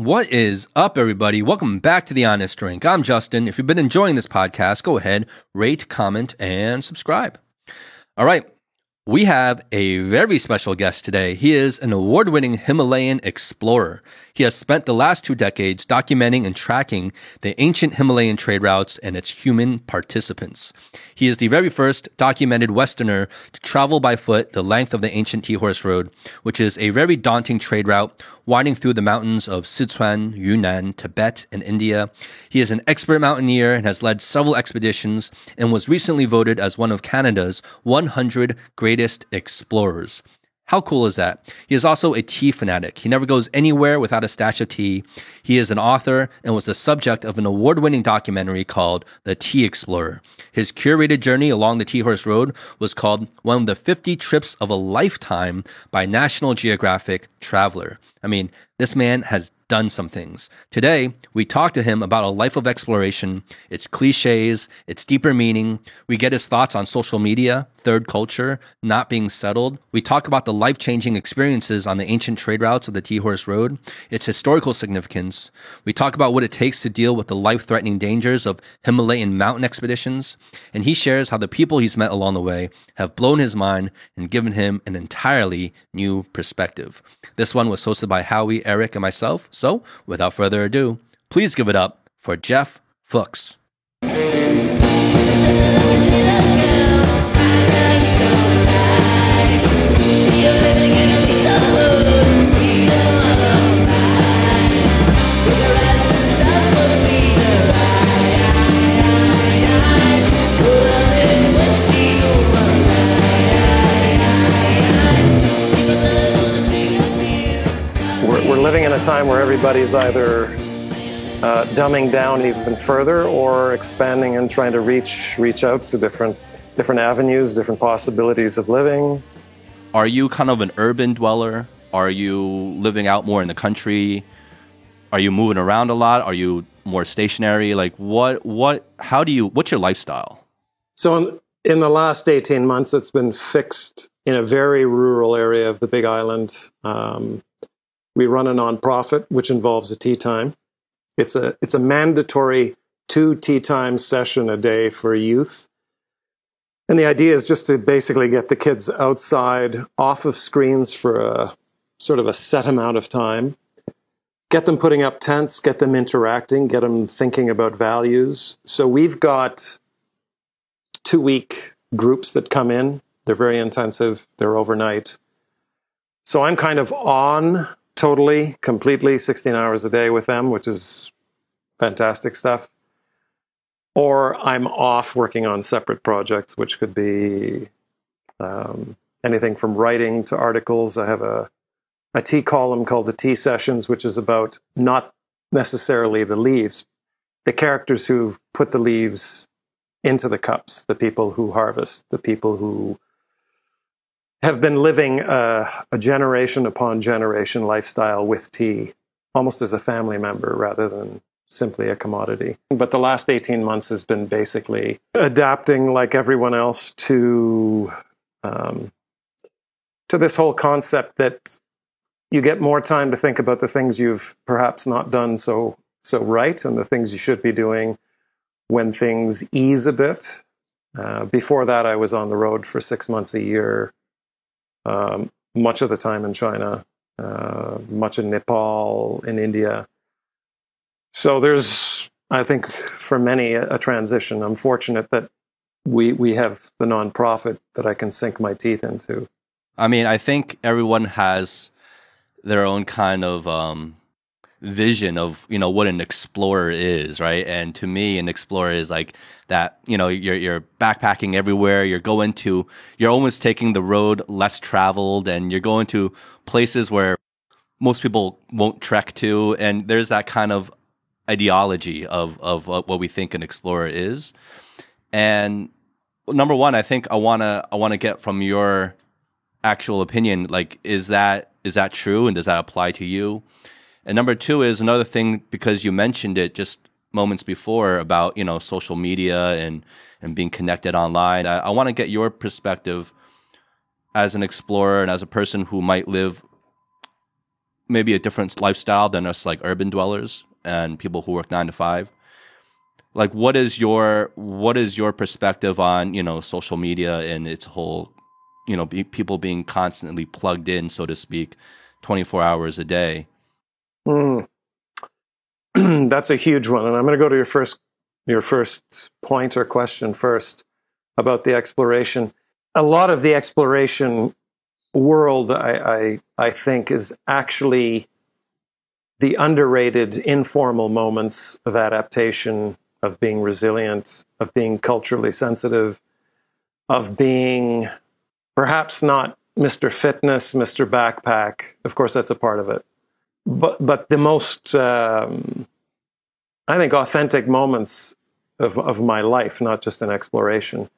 What is up, everybody? Welcome back to The Honest Drink. I'm Justin. If you've been enjoying this podcast, go ahead, rate, comment, and subscribe. All right, we have a very special guest today. He is an award winning Himalayan explorer. He has spent the last two decades documenting and tracking the ancient Himalayan trade routes and its human participants. He is the very first documented Westerner to travel by foot the length of the ancient Tea Horse Road, which is a very daunting trade route winding through the mountains of Sichuan, Yunnan, Tibet, and India. He is an expert mountaineer and has led several expeditions and was recently voted as one of Canada's 100 greatest explorers. How cool is that? He is also a tea fanatic. He never goes anywhere without a stash of tea. He is an author and was the subject of an award winning documentary called The Tea Explorer. His curated journey along the Tea Horse Road was called One of the 50 Trips of a Lifetime by National Geographic Traveler. I mean, this man has done some things. Today, we talk to him about a life of exploration, its cliches, its deeper meaning. We get his thoughts on social media, third culture, not being settled. We talk about the life changing experiences on the ancient trade routes of the Tea Horse Road, its historical significance. We talk about what it takes to deal with the life threatening dangers of Himalayan mountain expeditions. And he shares how the people he's met along the way have blown his mind and given him an entirely new perspective. This one was hosted by Howie, Eric, and myself. So, without further ado, please give it up for Jeff Fuchs. We're, a time where everybody's either uh, dumbing down even further or expanding and trying to reach reach out to different different avenues, different possibilities of living. Are you kind of an urban dweller? Are you living out more in the country? Are you moving around a lot? Are you more stationary? Like what what how do you what's your lifestyle? So in, in the last 18 months, it's been fixed in a very rural area of the Big Island. Um, we run a nonprofit which involves a tea time. It's a it's a mandatory two tea time session a day for youth. And the idea is just to basically get the kids outside, off of screens for a sort of a set amount of time, get them putting up tents, get them interacting, get them thinking about values. So we've got two week groups that come in. They're very intensive, they're overnight. So I'm kind of on totally, completely 16 hours a day with them, which is fantastic stuff. Or I'm off working on separate projects, which could be um, anything from writing to articles. I have a, a tea column called the Tea Sessions, which is about not necessarily the leaves, the characters who've put the leaves into the cups, the people who harvest, the people who have been living a, a, generation upon generation lifestyle with tea, almost as a family member rather than simply a commodity. But the last 18 months has been basically adapting, like everyone else, to um, to this whole concept that you get more time to think about the things you've perhaps not done so so right and the things you should be doing when things ease a bit. Uh, before that, I was on the road for six months a year um, much of the time in China, uh, much in Nepal, in India. So there's, I think, for many a, a transition. I'm fortunate that we we have the nonprofit that I can sink my teeth into. I mean, I think everyone has their own kind of um, vision of you know what an explorer is, right? And to me, an explorer is like that. You know, you're you're backpacking everywhere. You're going to you're almost taking the road less traveled, and you're going to places where most people won't trek to. And there's that kind of ideology of of what we think an explorer is. And number one, I think I wanna I wanna get from your actual opinion. Like, is that is that true, and does that apply to you? And number two is another thing because you mentioned it just moments before about you know social media and and being connected online. I, I want to get your perspective as an explorer and as a person who might live maybe a different lifestyle than us like urban dwellers and people who work nine to five. Like, what is your what is your perspective on you know social media and its whole, you know, be, people being constantly plugged in, so to speak, twenty four hours a day? Mm. That's a huge one, and I'm going to go to your first your first point or question first about the exploration. A lot of the exploration world, I, I, I think, is actually the underrated informal moments of adaptation, of being resilient, of being culturally sensitive, of being perhaps not Mr. Fitness, Mr. Backpack. Of course, that's a part of it. But, but the most, um, I think, authentic moments of, of my life, not just in exploration,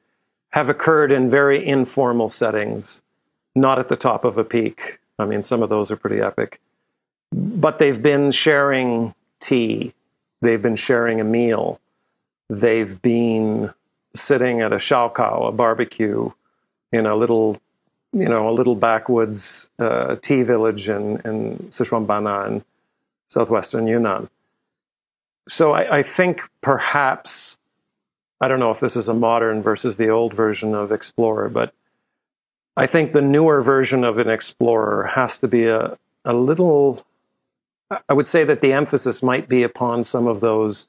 have occurred in very informal settings, not at the top of a peak. I mean, some of those are pretty epic. But they've been sharing tea, they've been sharing a meal, they've been sitting at a shao a barbecue, in a little, you know, a little backwoods uh, tea village in, in Xishuangbanna in southwestern Yunnan so I, I, think perhaps I don't know if this is a modern versus the old version of Explorer, but I think the newer version of an Explorer has to be a, a little. I would say that the emphasis might be upon some of those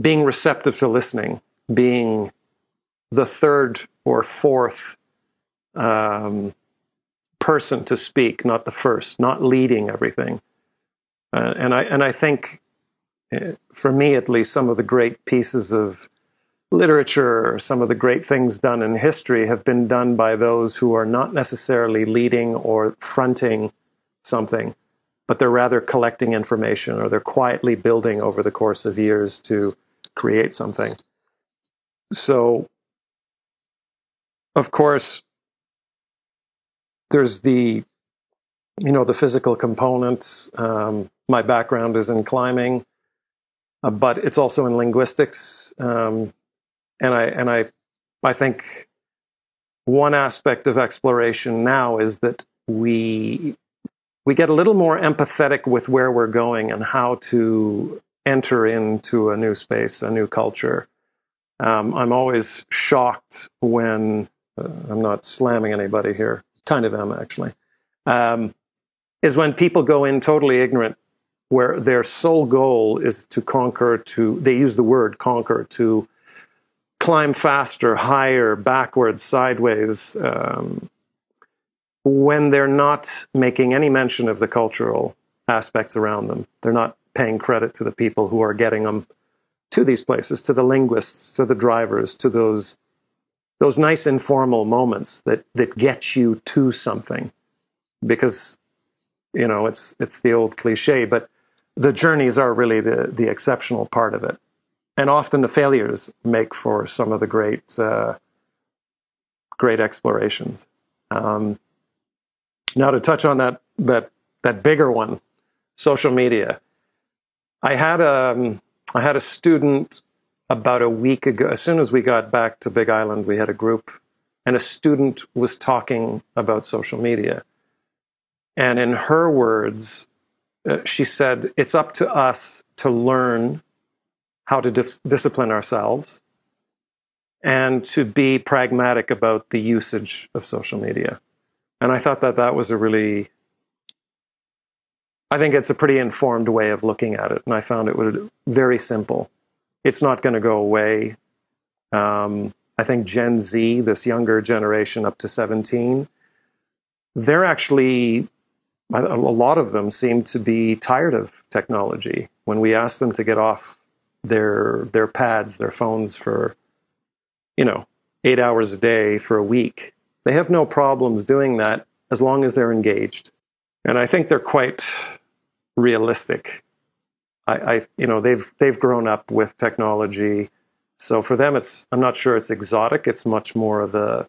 being receptive to listening, being the third or fourth um, person to speak, not the first, not leading everything. Uh, and I and I think for me at least, some of the great pieces of literature, some of the great things done in history have been done by those who are not necessarily leading or fronting something, but they're rather collecting information or they're quietly building over the course of years to create something. So, of course, there's the you know the physical components. Um, my background is in climbing uh, but it's also in linguistics. Um, and I and I I think one aspect of exploration now is that we we get a little more empathetic with where we're going and how to enter into a new space, a new culture. Um, I'm always shocked when uh, I'm not slamming anybody here, kind of am actually, um, is when people go in totally ignorant where their sole goal is to conquer, to, they use the word conquer, to climb faster, higher, backwards, sideways, um, when they're not making any mention of the cultural aspects around them. They're not paying credit to the people who are getting them to these places, to the linguists, to the drivers, to those those nice informal moments that that get you to something. Because you know, it's it's the old cliche, but the journeys are really the, the exceptional part of it. And often the failures make for some of the great, uh, great explorations. Um, now to touch on that, that, that bigger one, social media. I had um, I had a student about a week ago. As soon as we got back to Big Island, we had a group, and a student was talking about social media. And in her words, uh, she said, it's up to us to learn how to dis- discipline ourselves and to be pragmatic about the usage of social media. And I thought that that was a really, I think it's a pretty informed way of looking at it. And I found it very simple. It's not going to go away. Um, I think Gen Z, this younger generation up to 17, they're actually a lot of them seem to be tired of technology. When we ask them to get off their their pads, their phones for, you know, eight hours a day for a week, they have no problems doing that as long as they're engaged. And I think they're quite realistic. I, I you know, they've they've grown up with technology. So for them it's I'm not sure it's exotic, it's much more of a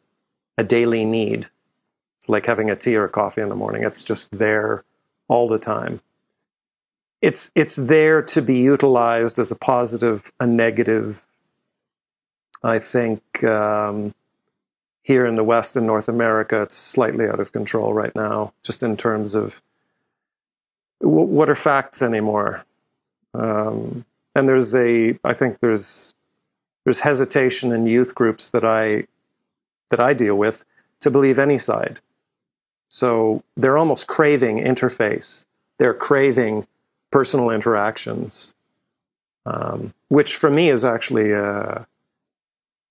a daily need it's like having a tea or a coffee in the morning. It's just there all the time. It's it's there to be utilized as a positive, a negative. I think um, here in the West and North America, it's slightly out of control right now, just in terms of w- what are facts anymore? Um, and there's a, I think there's there's hesitation in youth groups that I that I deal with to believe any side. So they're almost craving interface. They're craving personal interactions, um, which for me is actually, uh,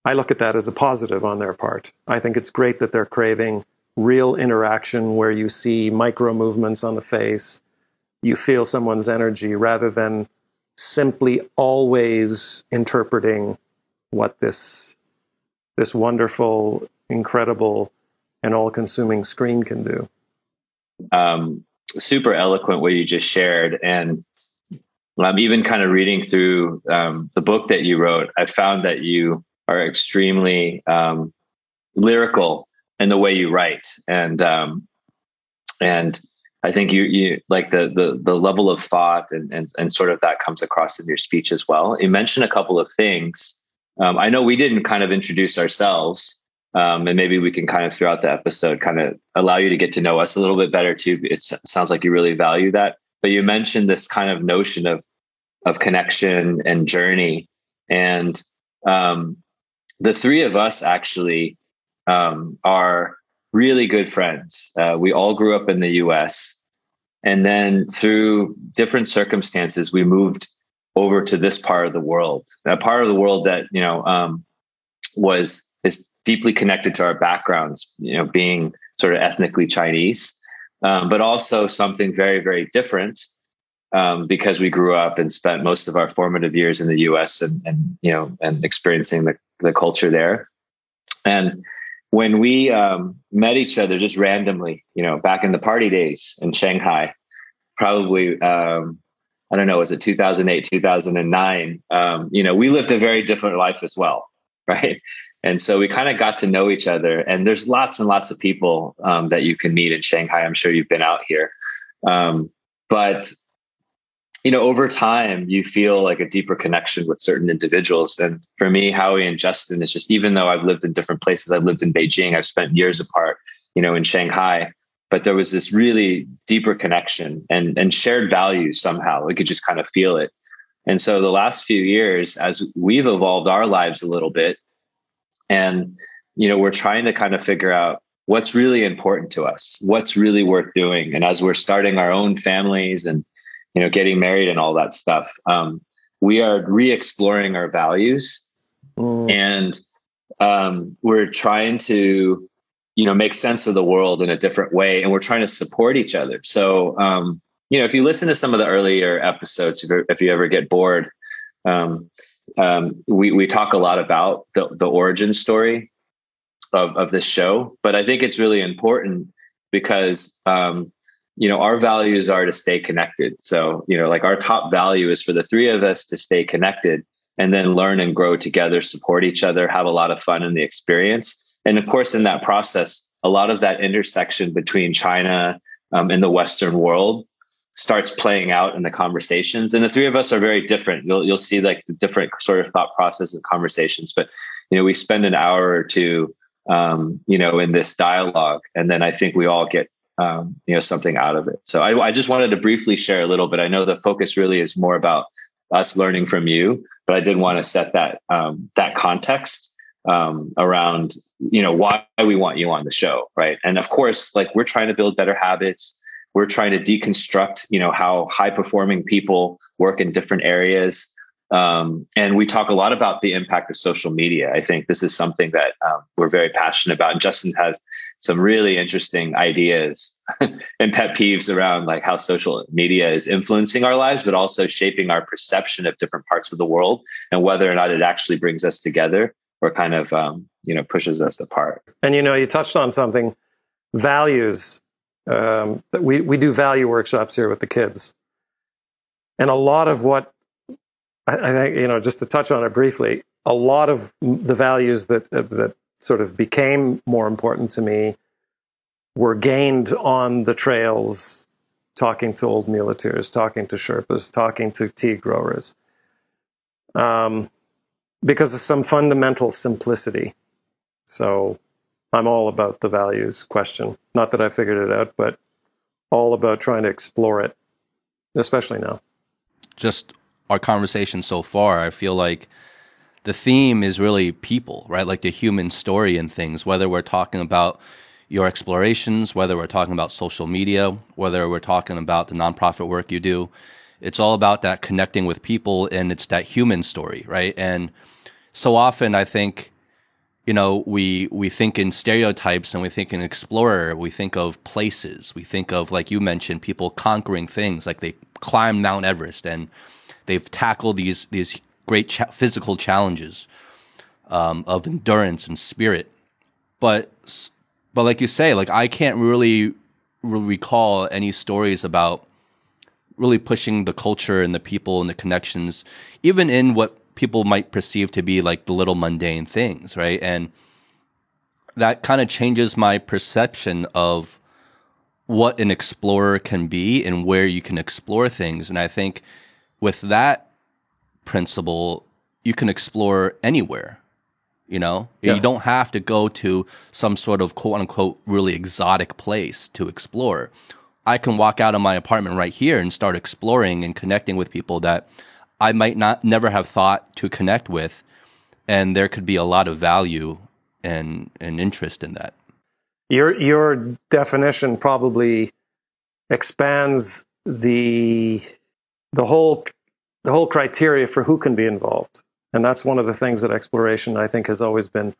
I look at that as a positive on their part. I think it's great that they're craving real interaction where you see micro movements on the face, you feel someone's energy rather than simply always interpreting what this this wonderful, incredible, and all-consuming screen can do. Um, super eloquent what you just shared, and I'm even kind of reading through um, the book that you wrote. I found that you are extremely um, lyrical in the way you write, and um, and I think you you like the the the level of thought and, and and sort of that comes across in your speech as well. You mentioned a couple of things. Um, I know we didn't kind of introduce ourselves, um, and maybe we can kind of throughout the episode kind of allow you to get to know us a little bit better too. It sounds like you really value that. But you mentioned this kind of notion of of connection and journey, and um, the three of us actually um, are really good friends. Uh, we all grew up in the US. And then through different circumstances, we moved over to this part of the world, a part of the world that, you know, um, was, is deeply connected to our backgrounds, you know, being sort of ethnically Chinese, um, but also something very, very different um, because we grew up and spent most of our formative years in the US and, and you know, and experiencing the, the culture there. And when we um, met each other just randomly, you know, back in the party days in Shanghai, probably, um, I don't know, was it 2008, 2009? Um, you know, we lived a very different life as well, right? And so we kind of got to know each other. And there's lots and lots of people um, that you can meet in Shanghai. I'm sure you've been out here. Um, but you know, over time, you feel like a deeper connection with certain individuals. And for me, Howie and Justin is just, even though I've lived in different places, I've lived in Beijing, I've spent years apart, you know, in Shanghai, but there was this really deeper connection and, and shared values somehow. We could just kind of feel it. And so the last few years, as we've evolved our lives a little bit, and, you know, we're trying to kind of figure out what's really important to us, what's really worth doing. And as we're starting our own families and you know, getting married and all that stuff. Um, we are re-exploring our values, mm. and um, we're trying to, you know, make sense of the world in a different way, and we're trying to support each other. So, um, you know, if you listen to some of the earlier episodes, if, if you ever get bored, um, um, we we talk a lot about the the origin story of of this show, but I think it's really important because um, you know our values are to stay connected. So you know like our top value is for the three of us to stay connected and then learn and grow together support each other have a lot of fun in the experience. And of course in that process a lot of that intersection between china um, and the western world starts playing out in the conversations. And the three of us are very different. You'll, you'll see like the different sort of thought process and conversations. But you know we spend an hour or two um, you know in this dialogue and then i think we all get um, you know something out of it. So I, I just wanted to briefly share a little bit. I know the focus really is more about us learning from you, but I did want to set that um, that context um, around you know why we want you on the show, right? And of course, like we're trying to build better habits. We're trying to deconstruct, you know, how high performing people work in different areas. Um, and we talk a lot about the impact of social media. I think this is something that um, we're very passionate about. And Justin has some really interesting ideas and pet peeves around like how social media is influencing our lives, but also shaping our perception of different parts of the world and whether or not it actually brings us together or kind of um, you know pushes us apart. And you know, you touched on something values. Um, we we do value workshops here with the kids, and a lot of what I, I think you know, just to touch on it briefly, a lot of the values that that sort of became more important to me were gained on the trails, talking to old muleteers, talking to Sherpas, talking to tea growers, um, because of some fundamental simplicity. So I'm all about the values question. Not that I figured it out, but all about trying to explore it especially now. Just our conversation so far, I feel like the theme is really people, right? Like the human story and things, whether we're talking about your explorations, whether we're talking about social media, whether we're talking about the nonprofit work you do. It's all about that connecting with people and it's that human story, right? And so often I think, you know, we we think in stereotypes and we think in explorer, we think of places, we think of like you mentioned, people conquering things, like they climb Mount Everest and they've tackled these these great physical challenges um, of endurance and spirit. But but like you say, like I can't really, really recall any stories about really pushing the culture and the people and the connections, even in what people might perceive to be like the little mundane things, right? And that kind of changes my perception of what an explorer can be and where you can explore things. And I think with that principle, you can explore anywhere. You know, yes. you don't have to go to some sort of quote unquote really exotic place to explore. I can walk out of my apartment right here and start exploring and connecting with people that I might not never have thought to connect with, and there could be a lot of value and and interest in that. Your your definition probably expands the the whole the whole criteria for who can be involved. And that's one of the things that exploration, I think, has always been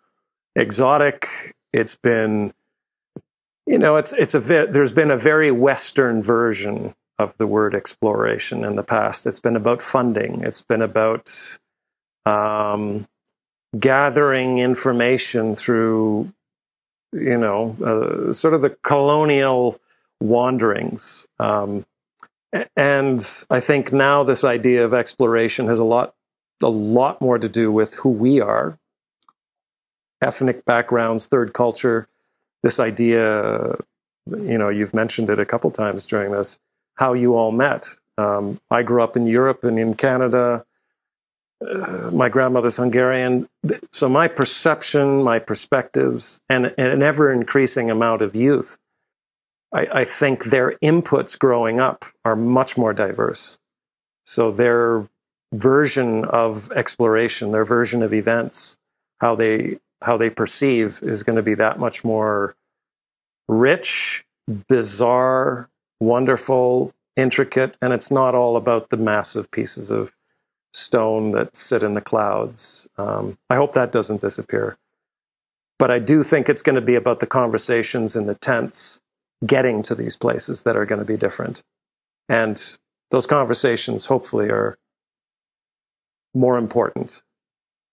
exotic. It's been, you know, it's it's a there's been a very Western version of the word exploration in the past. It's been about funding. It's been about um, gathering information through, you know, uh, sort of the colonial wanderings. Um, and I think now this idea of exploration has a lot a lot more to do with who we are, ethnic backgrounds, third culture. This idea, you know, you've mentioned it a couple times during this, how you all met. Um, I grew up in Europe and in Canada. Uh, my grandmother's Hungarian. So my perception, my perspectives, and, and an ever increasing amount of youth, I, I think their inputs growing up are much more diverse. So their version of exploration, their version of events, how they how they perceive is going to be that much more rich, bizarre, wonderful, intricate, and it's not all about the massive pieces of stone that sit in the clouds. Um, I hope that doesn't disappear. But I do think it's going to be about the conversations in the tents getting to these places that are going to be different. And those conversations, hopefully, are more important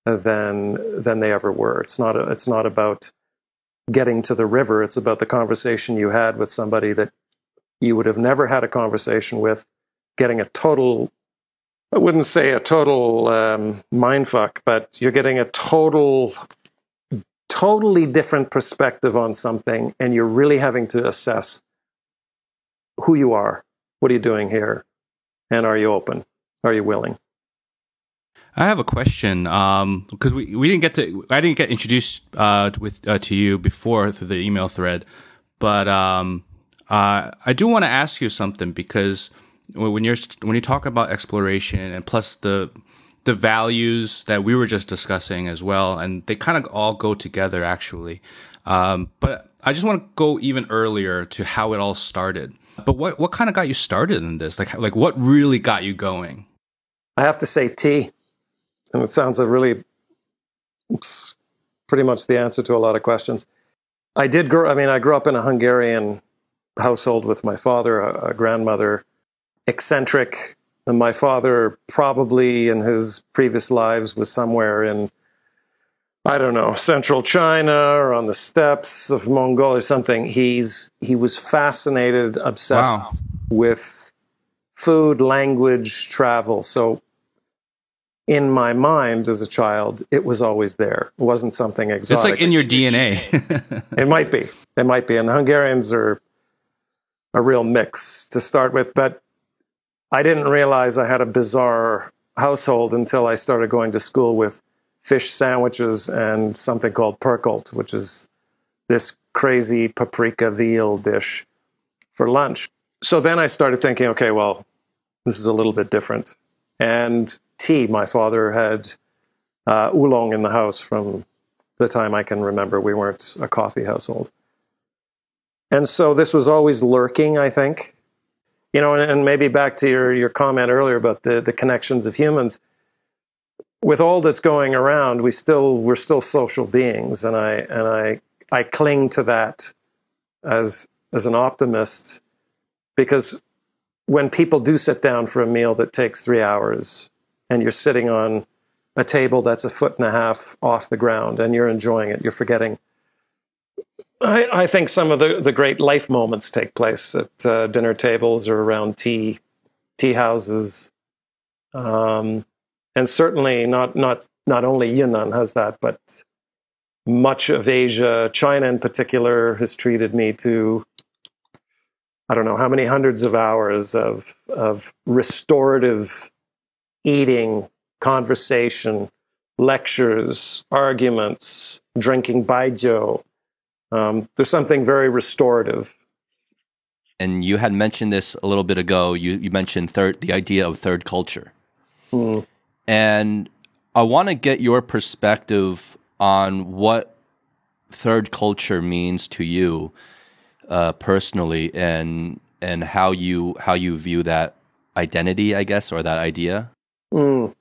than than they ever were. It's not a, it's not about getting to the river. It's about the conversation you had with somebody that you would have never had a conversation with, getting a total. I wouldn't say a total um, mindfuck, but you're getting a total, totally different perspective on something, and you're really having to assess who you are, what are you doing here, and are you open? Are you willing? I have a question because um, we, we didn't get to I didn't get introduced uh, with uh, to you before through the email thread, but um, uh, I do want to ask you something because when you're when you talk about exploration and plus the the values that we were just discussing as well, and they kind of all go together actually. Um, but I just want to go even earlier to how it all started. But what what kind of got you started in this? Like like what really got you going? I have to say tea and it sounds a really pretty much the answer to a lot of questions. I did grow. I mean, I grew up in a Hungarian household with my father, a, a grandmother, eccentric. And my father probably in his previous lives was somewhere in, I don't know, central China or on the steppes of Mongolia or something. He's he was fascinated, obsessed wow. with food, language, travel. So in my mind as a child, it was always there. It wasn't something exotic. It's like in your DNA. it might be. It might be. And the Hungarians are a real mix to start with. But I didn't realize I had a bizarre household until I started going to school with fish sandwiches and something called perkelt, which is this crazy paprika veal dish for lunch. So then I started thinking, okay, well, This is a little bit different. And tea, my father had uh, oolong in the house from the time I can remember. We weren't a coffee household. And so this was always lurking, I think. You know, and, and maybe back to your, your comment earlier about the, the connections of humans. With all that's going around, we still we're still social beings, and I and I I cling to that as as an optimist because when people do sit down for a meal that takes three hours and you're sitting on a table that's a foot and a half off the ground and you're enjoying it, you're forgetting. I, I think some of the, the great life moments take place at uh, dinner tables or around tea tea houses. Um, and certainly not not not only Yunnan has that, but much of Asia, China in particular, has treated me to I don't know how many hundreds of hours of of restorative eating, conversation, lectures, arguments, drinking baijiu. Um, there's something very restorative. And you had mentioned this a little bit ago. You you mentioned third the idea of third culture, Mm. and I want to get your perspective on what third culture means to you uh, personally, and and how you how you view that identity, I guess, or that idea. Mm.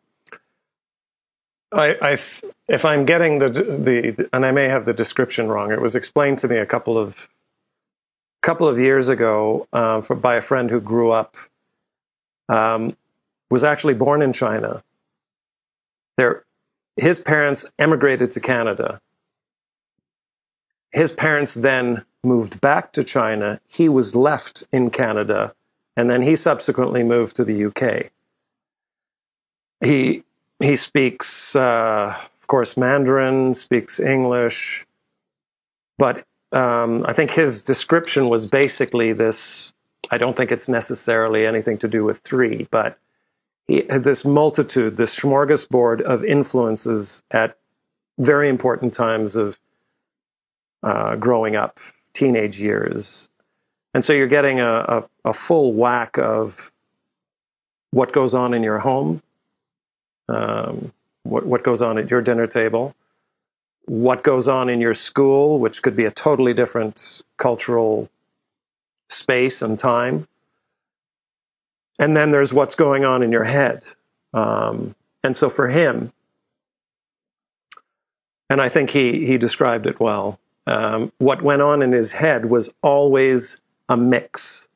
I, I, if I'm getting the the, and I may have the description wrong. It was explained to me a couple of couple of years ago uh, for, by a friend who grew up, um, was actually born in China. There, his parents emigrated to Canada. His parents then moved back to China. He was left in Canada, and then he subsequently moved to the UK. He he speaks, uh, of course, Mandarin, speaks English, but um, I think his description was basically this. I don't think it's necessarily anything to do with three, but he had this multitude, this smorgasbord of influences at very important times of uh, growing up, teenage years. And so you're getting a, a, a, full whack of what goes on in your home, um, what, what goes on at your dinner table, what goes on in your school, which could be a totally different cultural space and time. And then there's what's going on in your head. Um, and so for him, and I think he, he described it well, um, what went on in his head was always a mix.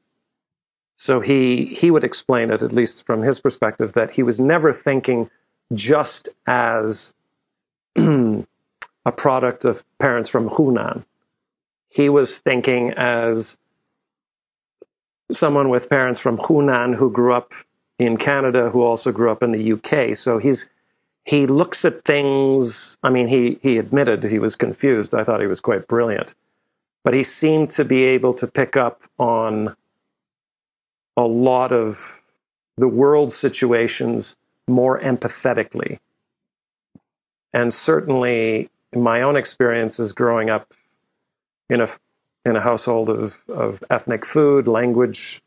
So he he would explain it, at least from his perspective, that he was never thinking just as a product of parents from Hunan. He was thinking as someone with parents from Hunan who grew up in Canada, who also grew up in the UK. So he's he looks at things. I mean, he he admitted he was confused. I thought he was quite brilliant, but he seemed to be able to pick up on a lot of the world situations more empathetically. And certainly, in my own experiences growing up in a in a household of, of ethnic food, language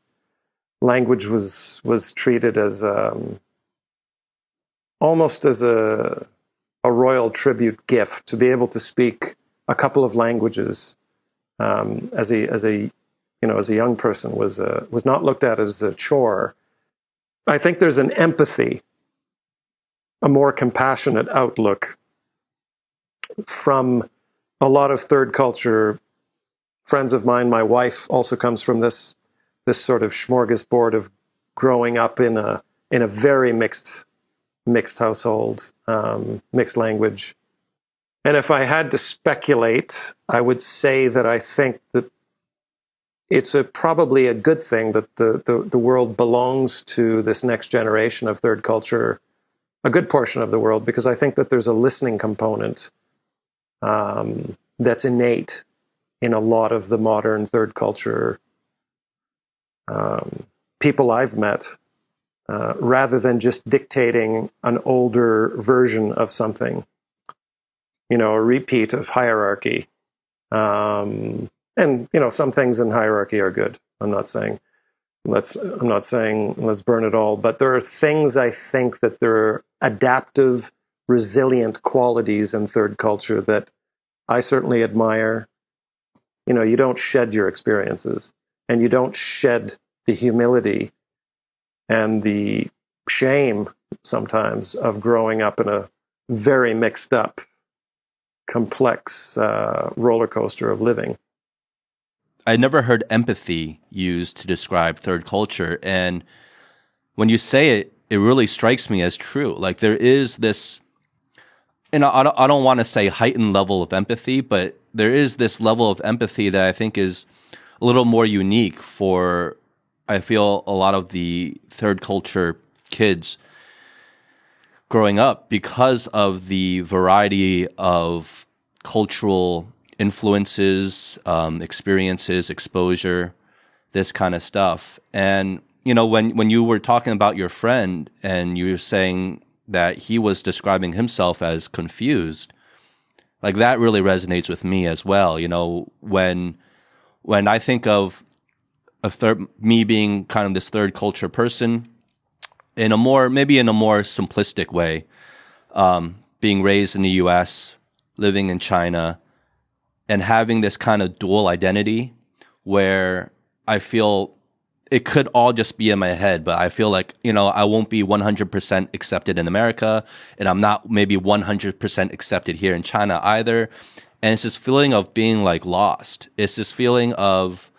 language was was treated as um, almost as a a royal tribute gift to be able to speak a couple of languages um, as a as a you know as a young person was a, was not looked at as a chore. I think there's an empathy, a more compassionate outlook from a lot of third culture friends of mine. My wife also comes from this this sort of smorgasbord of growing up in a in a very mixed mixed household, um, mixed language. And if I had to speculate, I would say that I think that it's a, probably a good thing that the, the, the world belongs to this next generation of third culture, a good portion of the world, because I think that there's a listening component um, that's innate in a lot of the modern third culture um, people I've met uh, rather than just dictating an older version of something, you know, a repeat of hierarchy. Um, and, you know, some things in hierarchy are good. I'm not saying. Let's I'm not saying let's burn it all, but there are things I think that there are adaptive, resilient qualities in third culture that I certainly admire. You know, you don't shed your experiences and you don't shed the humility and the shame sometimes of growing up in a very mixed up, complex uh, roller coaster of living. I never heard empathy used to describe third culture. And when you say it, it really strikes me as true. Like there is this, and I don't, I don't want to say heightened level of empathy, but there is this level of empathy that I think is a little more unique for, I feel, a lot of the third culture kids growing up because of the variety of cultural influences, um, experiences, exposure, this kind of stuff. And you know, when when you were talking about your friend and you were saying that he was describing himself as confused, like that really resonates with me as well. You know, when when I think of a third me being kind of this third culture person in a more maybe in a more simplistic way, um, being raised in the U.S., living in China, and having this kind of dual identity where I feel it could all just be in my head, but I feel like, you know, I won't be 100% accepted in America and I'm not maybe 100% accepted here in China either. And it's this feeling of being like lost. It's this feeling of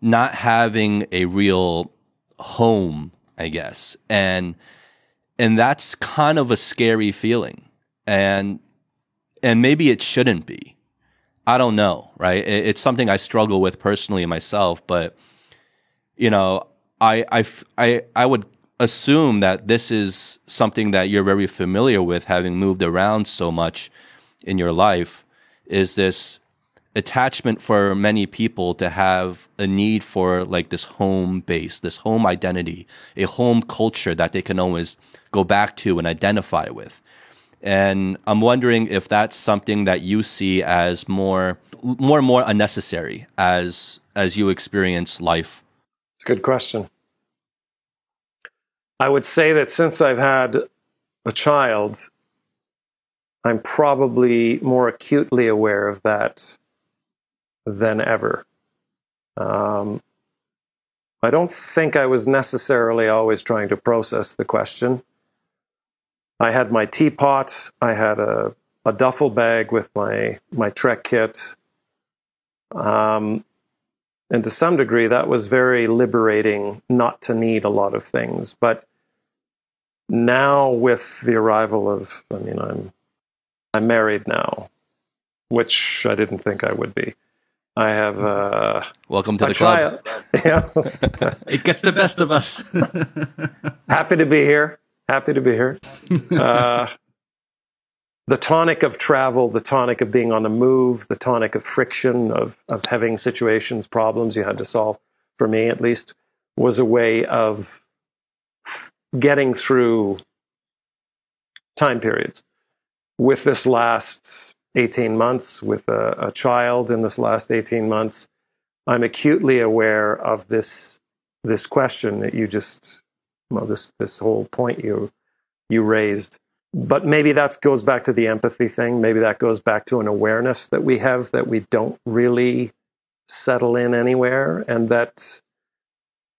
not having a real home, I guess. And and that's kind of a scary feeling. And and maybe it shouldn't be. I don't know, right? It, it's something I struggle with personally myself, but you know, I, I, I, I would assume that this is something that you're very familiar with, having moved around so much in your life. Is this attachment for many people to have a need for like this home base, this home identity, a home culture that they can always go back to and identify with. And I'm wondering if that's something that you see as more more and more unnecessary as as you experience life. It's a good question. I would say that since I've had a child, I'm probably more acutely aware of that than ever. Um, I don't think I was necessarily always trying to process the question. I had my teapot. I had a, a duffel bag with my my trek kit. Um, and to some degree, that was very liberating not to need a lot of things. But now, with the arrival of, I mean, I'm I'm married now, which I didn't think I would be. I have uh, welcome to the club. Yeah. it gets the best of us. Happy to be here happy to be here. Uh, the tonic of travel, the tonic of being on the move, the tonic of friction, of, of having situations, problems you had to solve, for me at least, was a way of getting through time periods. With this last 18 months, with a, a child in this last 18 months, I'm acutely aware of this this question that you just well, this this whole point you you raised. But maybe that goes back to the empathy thing. Maybe that goes back to an awareness that we have that we don't really settle in anywhere, and that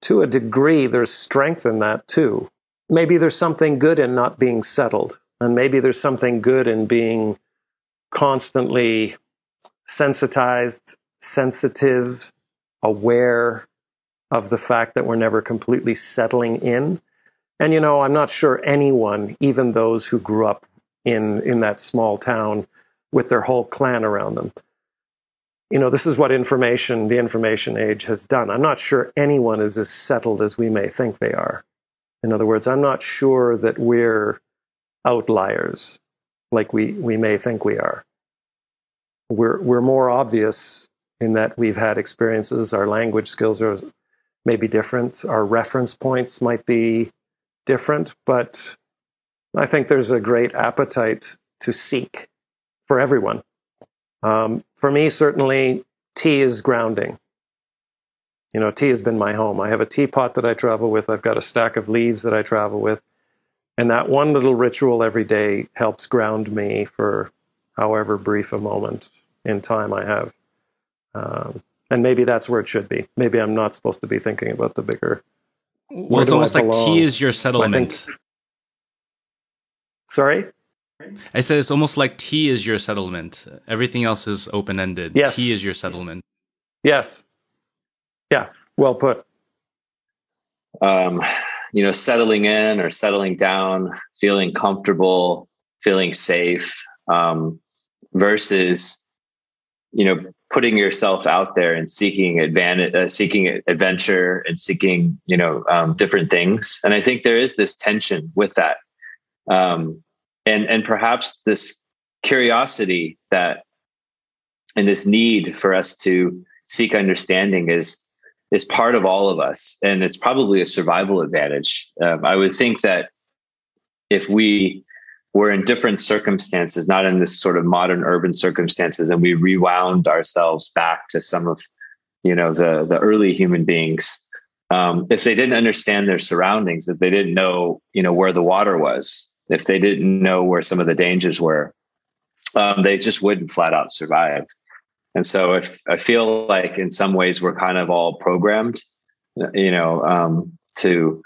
to a degree there's strength in that too. Maybe there's something good in not being settled, and maybe there's something good in being constantly sensitized, sensitive, aware, of the fact that we're never completely settling in. And you know, I'm not sure anyone, even those who grew up in in that small town with their whole clan around them. You know, this is what information, the information age has done. I'm not sure anyone is as settled as we may think they are. In other words, I'm not sure that we're outliers like we, we may think we are. We're, we're more obvious in that we've had experiences, our language skills are may be different. Our reference points might be different, but I think there's a great appetite to seek for everyone. Um, for me, certainly, tea is grounding. You know, tea has been my home. I have a teapot that I travel with. I've got a stack of leaves that I travel with. And that one little ritual every day helps ground me for however brief a moment in time I have. Um, and maybe that's where it should be. Maybe I'm not supposed to be thinking about the bigger. Well, it's almost like tea is your settlement. Think, sorry? I said it's almost like tea is your settlement. Everything else is open ended. Yes. Tea is your settlement. Yes. Yeah. Well put. Um, you know, settling in or settling down, feeling comfortable, feeling safe, um, versus, you know, putting yourself out there and seeking advantage, uh, seeking adventure and seeking, you know, um, different things. And I think there is this tension with that. Um, and, and perhaps this curiosity that, and this need for us to seek understanding is is part of all of us, and it's probably a survival advantage. Um, I would think that if we were in different circumstances, not in this sort of modern urban circumstances, and we rewound ourselves back to some of you know the the early human beings. Um, if they didn't understand their surroundings, if they didn't know you know where the water was, if they didn't know where some of the dangers were, um, they just wouldn't flat out survive. And so if I feel like in some ways we're kind of all programmed, you know, um, to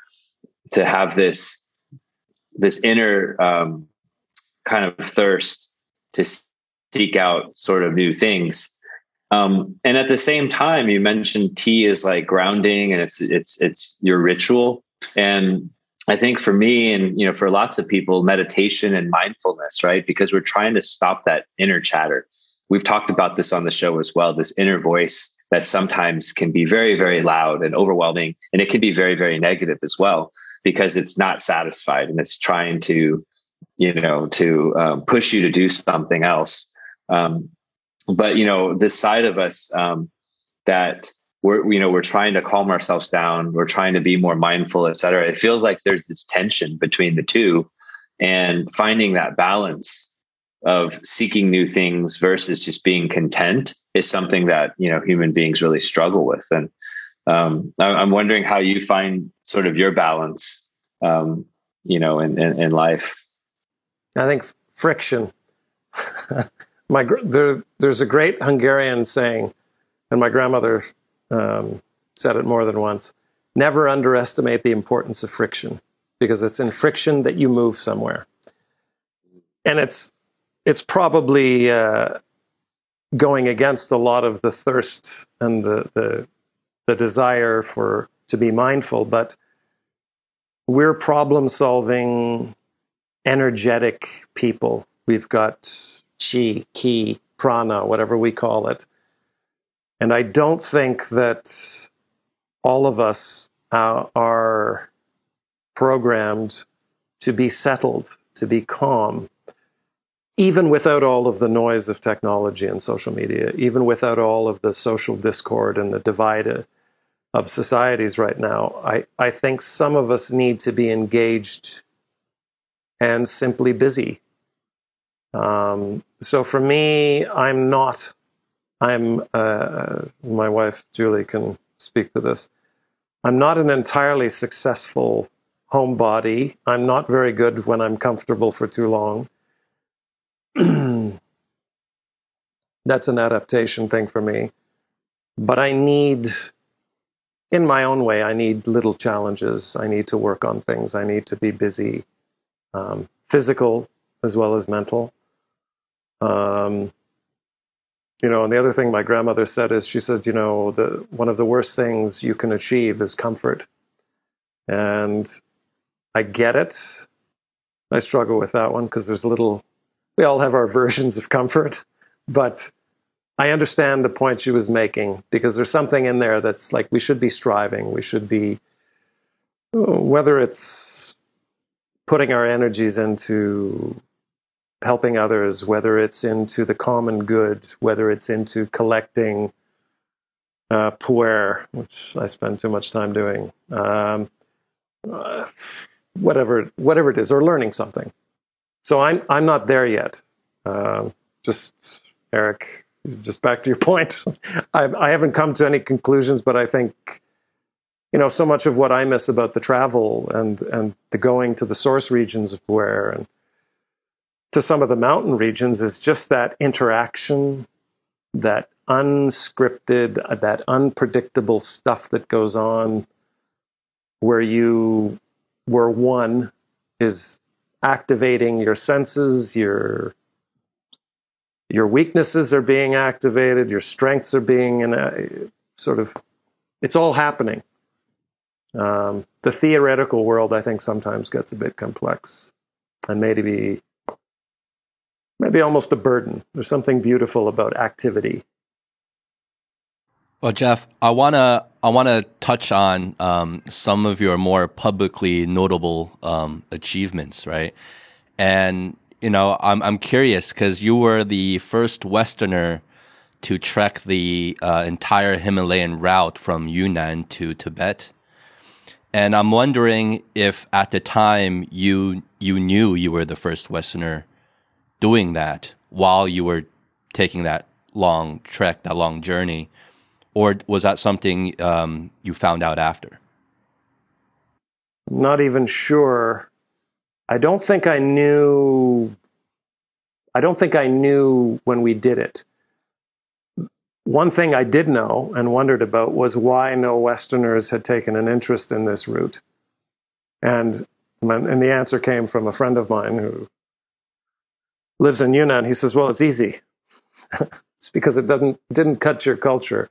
to have this this inner um, kind of thirst to seek out sort of new things. Um, and at the same time, you mentioned tea is like grounding and it's it's it's your ritual. And I think for me and you know for lots of people, meditation and mindfulness, right? Because we're trying to stop that inner chatter we've talked about this on the show as well this inner voice that sometimes can be very very loud and overwhelming and it can be very very negative as well because it's not satisfied and it's trying to you know to um, push you to do something else. Um, but you know this side of us um, that we're you know we're trying to calm ourselves down we're trying to be more mindful et cetera it feels like there's this tension between the two and finding that balance of seeking new things versus just being content is something that you know human beings really struggle with. And um, i'm wondering how you find sort of your balance um, you know in, in, in, life i think friction. My there, there's a great hungarian saying and my grandmother um, said it more than once never underestimate the importance of friction because it's in friction that you move somewhere. And it's it's probably uh, going against a lot of the thirst and the, the the desire for to be mindful, but we're problem solving, energetic people. We've got chi, ki, prana, whatever we call it. And I don't think that all of us uh, are programmed to be settled, to be calm, even without all of the noise of technology and social media, even without all of the social discord and the divide of societies right now, I, I think some of us need to be engaged and simply busy. Um, so for me, I'm not, I'm, uh, my wife Julie can speak to this. I'm not an entirely successful homebody. I'm not very good when I'm comfortable for too long. that's an adaptation thing for me. But I need, in my own way, I need little challenges. I need to work on things. I need to be busy, um, physical as well as mental. Um, you know, and the other thing my grandmother said is she says, you know, the one of the worst things you can achieve is comfort. And I get it. I struggle with that one because there's a little we all have our versions of comfort, but I understand the point she was making because there's something in there that's like we should be striving. We should be, whether it's putting our energies into helping others, whether it's into the common good, whether it's into collecting uh, puer, which I spend too much time doing, um, uh, whatever, whatever it is, or learning something. So I'm I'm not there yet. Uh, just Eric, just back to your point, I, I haven't come to any conclusions, but I think you know so much of what I miss about the travel and and the going to the source regions of where and to some of the mountain regions is just that interaction, that unscripted, that unpredictable stuff that goes on where you where one is activating your senses, your your weaknesses are being activated, your strengths are being in a, sort of it's all happening. Um, the theoretical world, I think, sometimes gets a bit complex and maybe maybe almost a burden. There's something beautiful about activity. Well, Jeff, I wanna I wanna touch on um, some of your more publicly notable um, achievements, right? And you know, I'm I'm curious because you were the first Westerner to trek the uh, entire Himalayan route from Yunnan to Tibet. And I'm wondering if at the time you you knew you were the first Westerner doing that while you were taking that long trek, that long journey, or was that something um, you found out after? Not even sure. I don't think I knew. I don't think I knew when we did it. One thing I did know and wondered about was why no Westerners had taken an interest in this route. And, and the answer came from a friend of mine who lives in Yunnan. He says, "Well, it's easy. it's because it doesn't didn't cut your culture.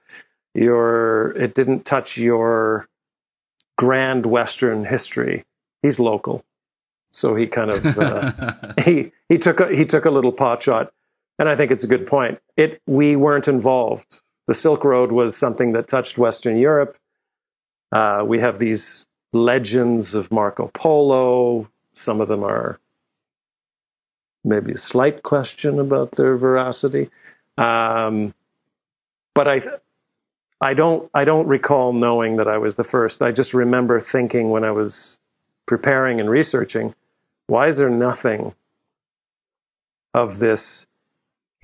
Your it didn't touch your grand Western history. He's local, so he kind of uh, he he took a, he took a little pot shot, and I think it's a good point. It we weren't involved. The Silk Road was something that touched Western Europe. Uh, we have these legends of Marco Polo. Some of them are maybe a slight question about their veracity. Um, but I, I don't, I don't recall knowing that I was the first. I just remember thinking when I was preparing and researching, why is there nothing of this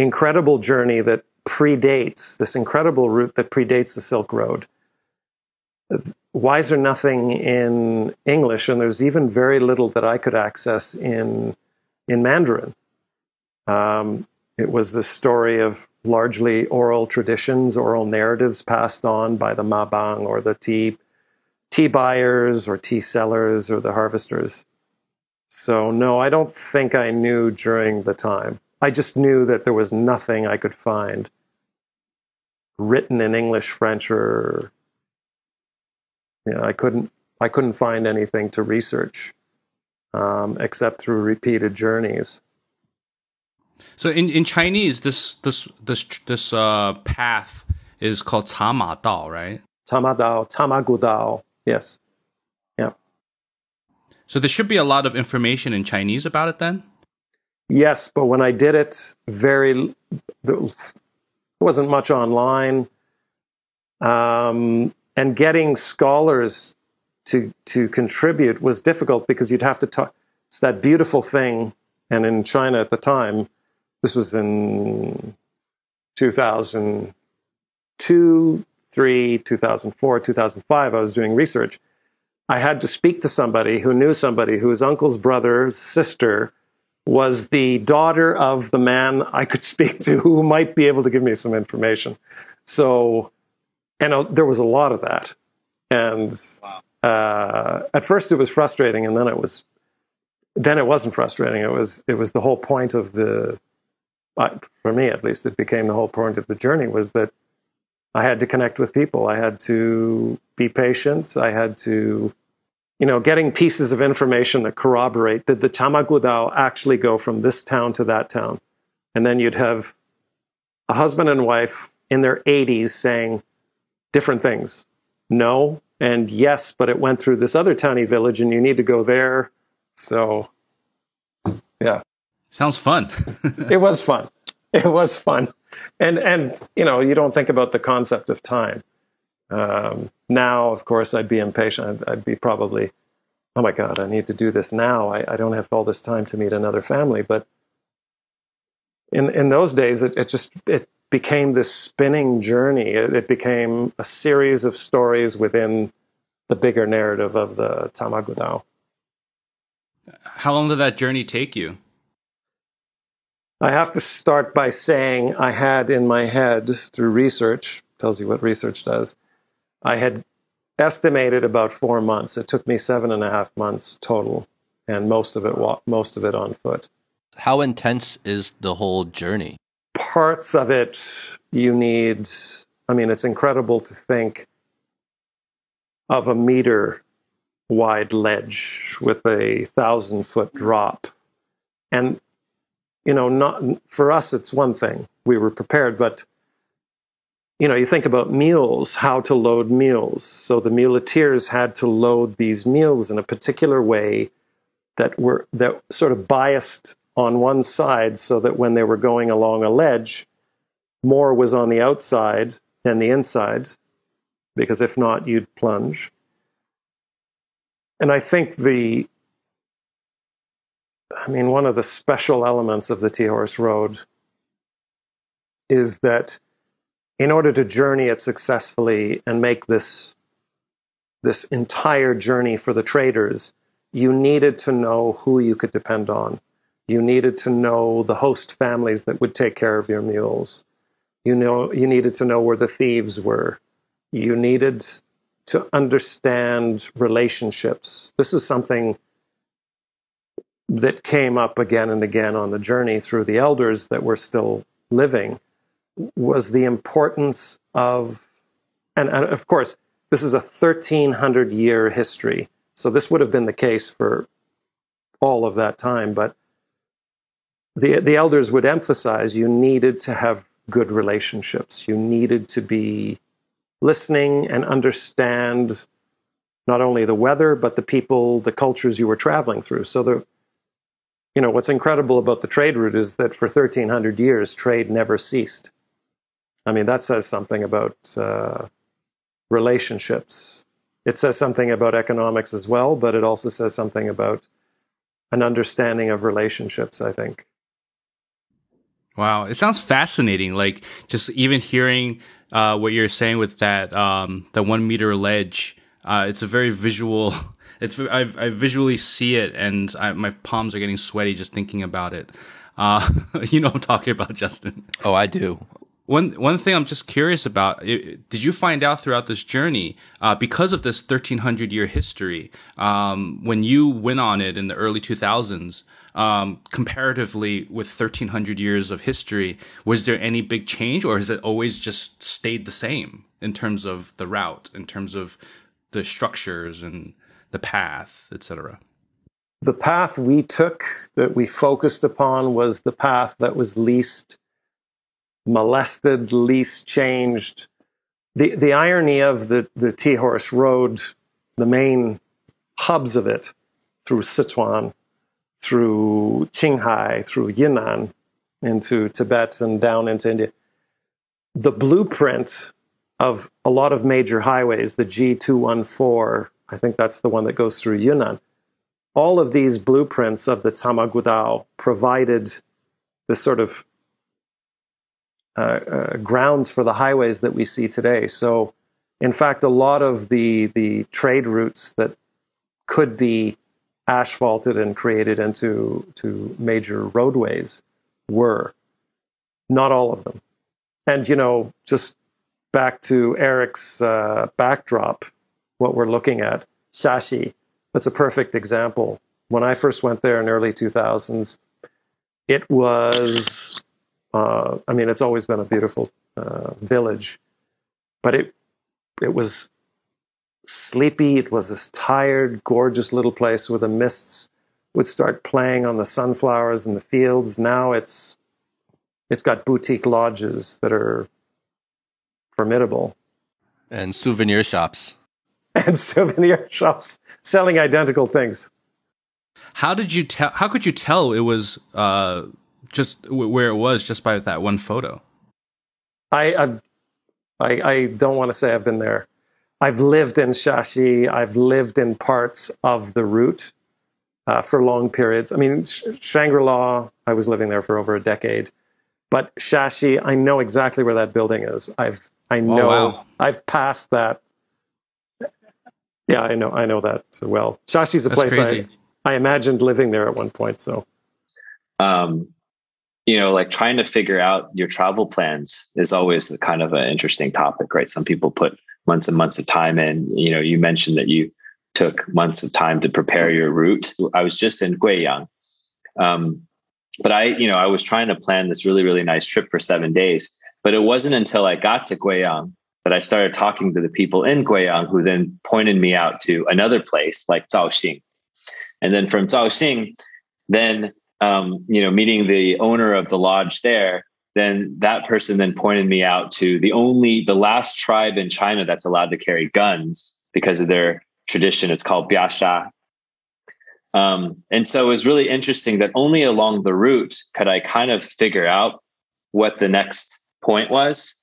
incredible journey that predates this incredible route that predates the Silk Road? Why is there nothing in English? And there's even very little that I could access in in Mandarin. Um, it was the story of largely oral traditions, oral narratives passed on by the Mabang or the tea, tea buyers or tea sellers or the harvesters. So, no, I don't think I knew during the time. I just knew that there was nothing I could find written in English, French, or you know, I couldn't I couldn't find anything to research um, except through repeated journeys. So in, in Chinese, this this this this uh, path is called Tama Dao, right? Tama Dao, Tamagu Dao. Yes. Yeah. So there should be a lot of information in Chinese about it then. Yes, but when I did it, very there wasn't much online, um, and getting scholars to to contribute was difficult because you'd have to talk. It's that beautiful thing, and in China at the time, this was in 2002, 3, 2004, 2005. I was doing research. I had to speak to somebody who knew somebody who was uncle's brother's sister was the daughter of the man I could speak to who might be able to give me some information. So, and uh, there was a lot of that. And uh, at first it was frustrating, and then it was then it wasn't frustrating. It was it was the whole point of the uh, for me at least it became the whole point of the journey was that I had to connect with people. I had to be patient. I had to you know getting pieces of information that corroborate did the Tamagudao actually go from this town to that town, and then you'd have a husband and wife in their 80s saying different things. No, and yes, but it went through this other tiny village and you need to go there. So, yeah. Sounds fun. it was fun. It was fun. And, and, you know, you don't think about the concept of time. Um, now, of course, I'd be impatient. I'd, I'd, be probably, oh my God, I need to do this now. I, I don't have all this time to meet another family. But in in those days, it, it just it became this spinning journey. It, it, became a series of stories within the bigger narrative of the Tamagudao. How long did that journey take you? I have to start by saying I had in my head through research, tells you what research does, I had estimated about four months. It took me seven and a half months total, and most of it most of it on foot. How intense is the whole journey? Parts of it you need. I mean, it's incredible to think of a meter wide ledge with a thousand foot drop, and you know, not for us, it's one thing. We were prepared, but you know, you think about meals, how to load meals. So the muleteers had to load these meals in a particular way that were that sort of biased on one side so that when they were going along a ledge, more was on the outside than the inside, because if not, you'd plunge. And I think the I mean, one of the special elements of the Tea Horse Road is that in order to journey it successfully and make this this entire journey for the traders, you needed to know who you could depend on. You needed to know the host families that would take care of your mules. You know you needed to know where the thieves were. You needed to understand relationships. This is something that came up again and again on the journey through the elders that were still living was the importance of, and, and of course, this is a 1300 year history. So this would have been the case for all of that time. But the, the elders would emphasize you needed to have good relationships. You needed to be listening and understand not only the weather, but the people, the cultures you were traveling through. So the, you know, what's incredible about the trade route is that for 1300 years, trade never ceased. I mean, that says something about uh, relationships. It says something about economics as well, but it also says something about an understanding of relationships, I think. Wow, it sounds fascinating. Like just even hearing uh, what you're saying with that um, that one meter ledge. Uh, it's a very visual. It's I, I visually see it, and I, my palms are getting sweaty just thinking about it. Uh, you know, I'm talking about Justin. Oh, I do. One one thing I'm just curious about: did you find out throughout this journey, uh, because of this 1300 year history, um, when you went on it in the early 2000s, um, comparatively with 1300 years of history, was there any big change, or has it always just stayed the same in terms of the route, in terms of the structures and the path, etc.? The path we took that we focused upon was the path that was least molested, least changed. The, the irony of the, the Tea Horse Road, the main hubs of it, through Sichuan, through Qinghai, through Yunnan, into Tibet and down into India. The blueprint of a lot of major highways, the G214, I think that's the one that goes through Yunnan. All of these blueprints of the Tamagudao provided this sort of grounds for the highways that we see today. So, in fact, a lot of the the trade routes that could be asphalted and created into to major roadways were not all of them. And you know, just back to Eric's uh, backdrop, what we're looking at, Shaxi, that's a perfect example. When I first went there in early 2000s, it was uh, I mean, it's always been a beautiful uh, village, but it it was sleepy. It was this tired, gorgeous little place where the mists would start playing on the sunflowers in the fields. Now it's it's got boutique lodges that are formidable, and souvenir shops, and souvenir shops selling identical things. How did you tell? How could you tell it was uh, just where it was just by that one photo? I I, I don't want to say I've been there. I've lived in Shaxi. I've lived in parts of the route uh, for long periods. I mean, Shangri La. I was living there for over a decade. But Shaxi, I know exactly where that building is. I've I Oh, know wow. I've passed that. Yeah, I know I know that well. Shaxi's a That's place crazy. I, I imagined living there at one point. So um, you know, like trying to figure out your travel plans is always kind of an interesting topic, right? Some people put months and months of time in. You know, you mentioned that you took months of time to prepare your route. I was just in Guiyang. Um, but I, you know, I was trying to plan this really, really nice trip for seven days. But it wasn't until I got to Guiyang that I started talking to the people in Guiyang who then pointed me out to another place like Zhaoxing. And then from Zhaoxing, then um, you know, meeting the owner of the lodge there, then that person then pointed me out to the only, the last tribe in China that's allowed to carry guns because of their tradition. It's called Basha. Um, and so it was really interesting that only along the route could I kind of figure out what the next point was.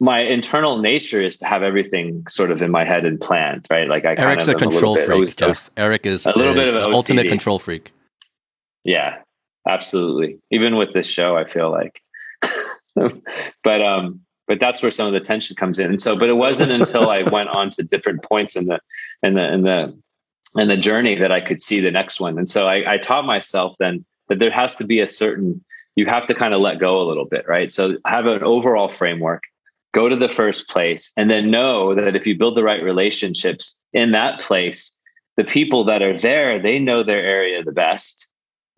My internal nature is to have everything sort of in my head and planned, right? Like I Eric's kind a of am control bit freak. Jeff. Eric is, A little bit is of the an ultimate control freak. Yeah, absolutely. Even with this show, I feel like, but um, but that's where some of the tension comes in. And so, but it wasn't until I went on to different points in the in the in the in the journey that I could see the next one. And so I, I taught myself then that there has to be a certain you have to kind of let go a little bit, right? So have an overall framework. Go to the first place, and then know that if you build the right relationships in that place, the people that are there they know their area the best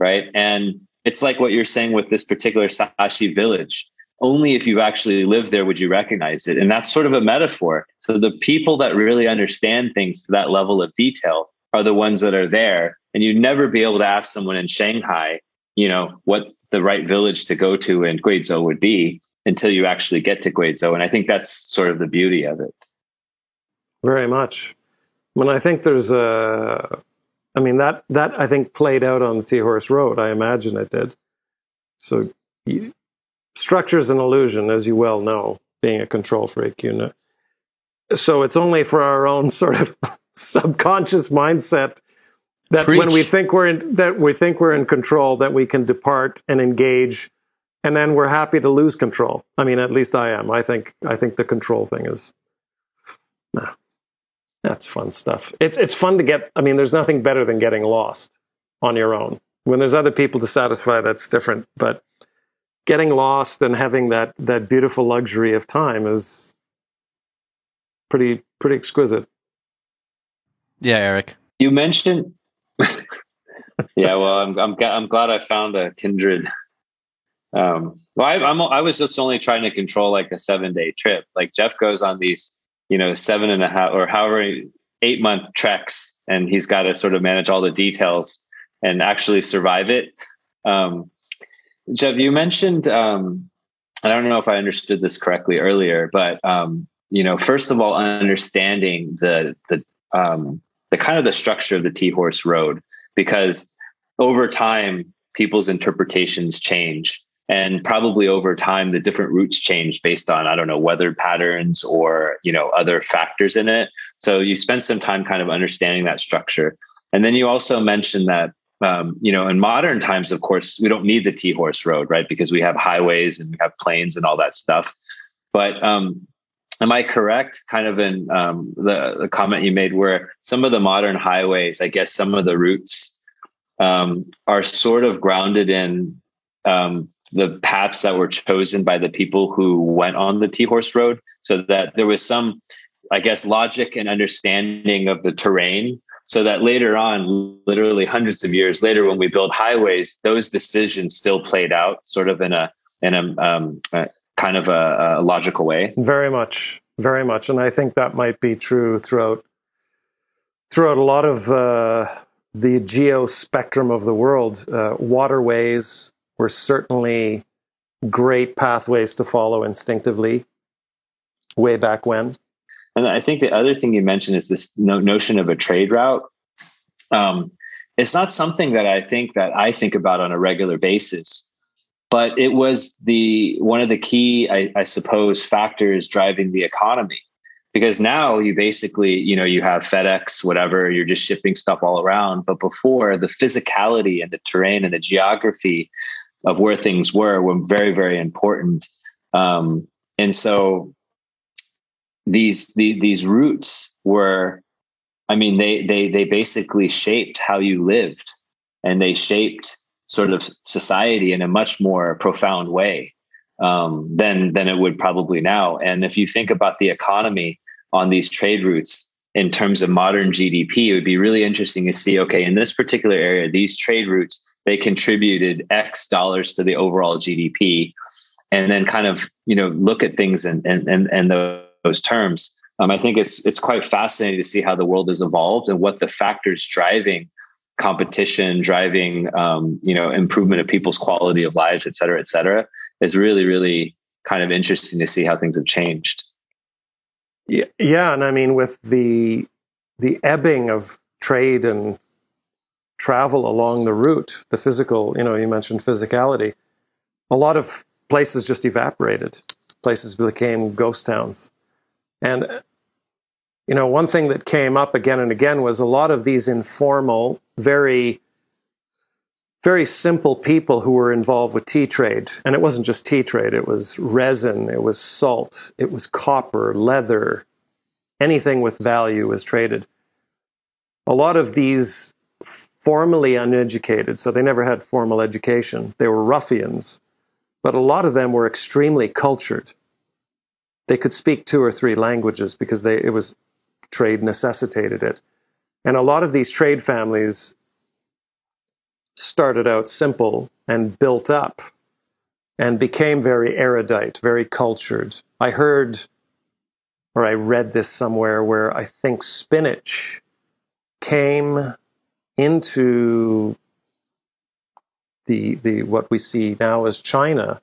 right? And it's like what you're saying with this particular Shaxi village. Only if you've actually lived there would you recognize it. And that's sort of a metaphor. So the people that really understand things to that level of detail are the ones that are there. And you'd never be able to ask someone in Shanghai, you know, what the right village to go to in Guizhou would be until you actually get to Guizhou. And I think that's sort of the beauty of it. very much. Mean, I think there's a. I mean that that I think played out on the Tea Horse Road. I imagine it did. So you, structure is an illusion, as you well know, being a control freak. You know, so it's only for our own sort of subconscious mindset that when we think we're in that we think we're in control, that we can depart and engage, and then we're happy to lose control. I mean, at least I am. I think I think the control thing is. Nah, that's fun stuff. It's it's fun to get. I mean, there's nothing better than getting lost on your own. When there's other people to satisfy, that's different. But getting lost and having that that beautiful luxury of time is pretty pretty exquisite. Yeah, Eric. You mentioned, yeah. Well, I'm I'm I'm glad I found a kindred. Um, well, I, I'm I was just only trying to control like a seven day trip. Like Jeff goes on these, you know, seven and a half or however eight month treks, and he's got to sort of manage all the details and actually survive it. Um, Jeff, you mentioned. Um, I don't know if I understood this correctly earlier, but um, you know, first of all, understanding the the um, the kind of the structure of the Tea horse road because over time people's interpretations change and probably over time the different routes change based on i don't know weather patterns or you know other factors in it. So you spend some time kind of understanding that structure. And then you also mentioned that um, you know in modern times of course we don't need the tea horse road right? Because we have highways and we have planes and all that stuff. But um, am I correct? Kind of in um, the the comment you made, where some of the modern highways, I guess, some of the routes um, are sort of grounded in um, the paths that were chosen by the people who went on the Tea horse road, so that there was some, I guess, logic and understanding of the terrain. So that later on, literally hundreds of years later, when we build highways, those decisions still played out, sort of in a in a, um, a kind of a, a logical way. Very much, very much, and I think that might be true throughout throughout a lot of uh, the geo spectrum of the world. Uh, waterways were certainly great pathways to follow instinctively way back when. And I think the other thing you mentioned is this no- notion of a trade route. Um, it's not something that I think that I think about on a regular basis, but it was the one of the key, I, I suppose, factors driving the economy. Because now you basically, you know, you have FedEx, whatever, you're just shipping stuff all around. But before, the physicality and the terrain and the geography of where things were were very very important. Um, and so these the, these roots were i mean they they they basically shaped how you lived and they shaped sort of society in a much more profound way um, than than it would probably now. And if you think about the economy on these trade routes in terms of modern gdp it would be really interesting to see okay in this particular area these trade routes they contributed x dollars to the overall gdp and then kind of you know look at things and and and, and those terms. Um, i think it's it's quite fascinating to see how the world has evolved and what the factors driving competition driving um, you know improvement of people's quality of lives et cetera et cetera is really really kind of interesting to see how things have changed. Yeah, yeah and i mean with the the ebbing of trade and travel along the route the physical you know you mentioned physicality a lot of places just evaporated. Places became ghost towns. And, you know, one thing that came up again and again was a lot of these informal, very, very simple people who were involved with tea trade. And it wasn't just tea trade, it was resin, it was salt, it was copper, leather, anything with value was traded. A lot of these formally uneducated, so they never had formal education, they were ruffians but a lot of them were extremely cultured. They could speak two or three languages because they, it was trade necessitated it. And a lot of these trade families started out simple and built up and became very erudite, very cultured. I heard or I read this somewhere where I think spinach came into the the what we see now as China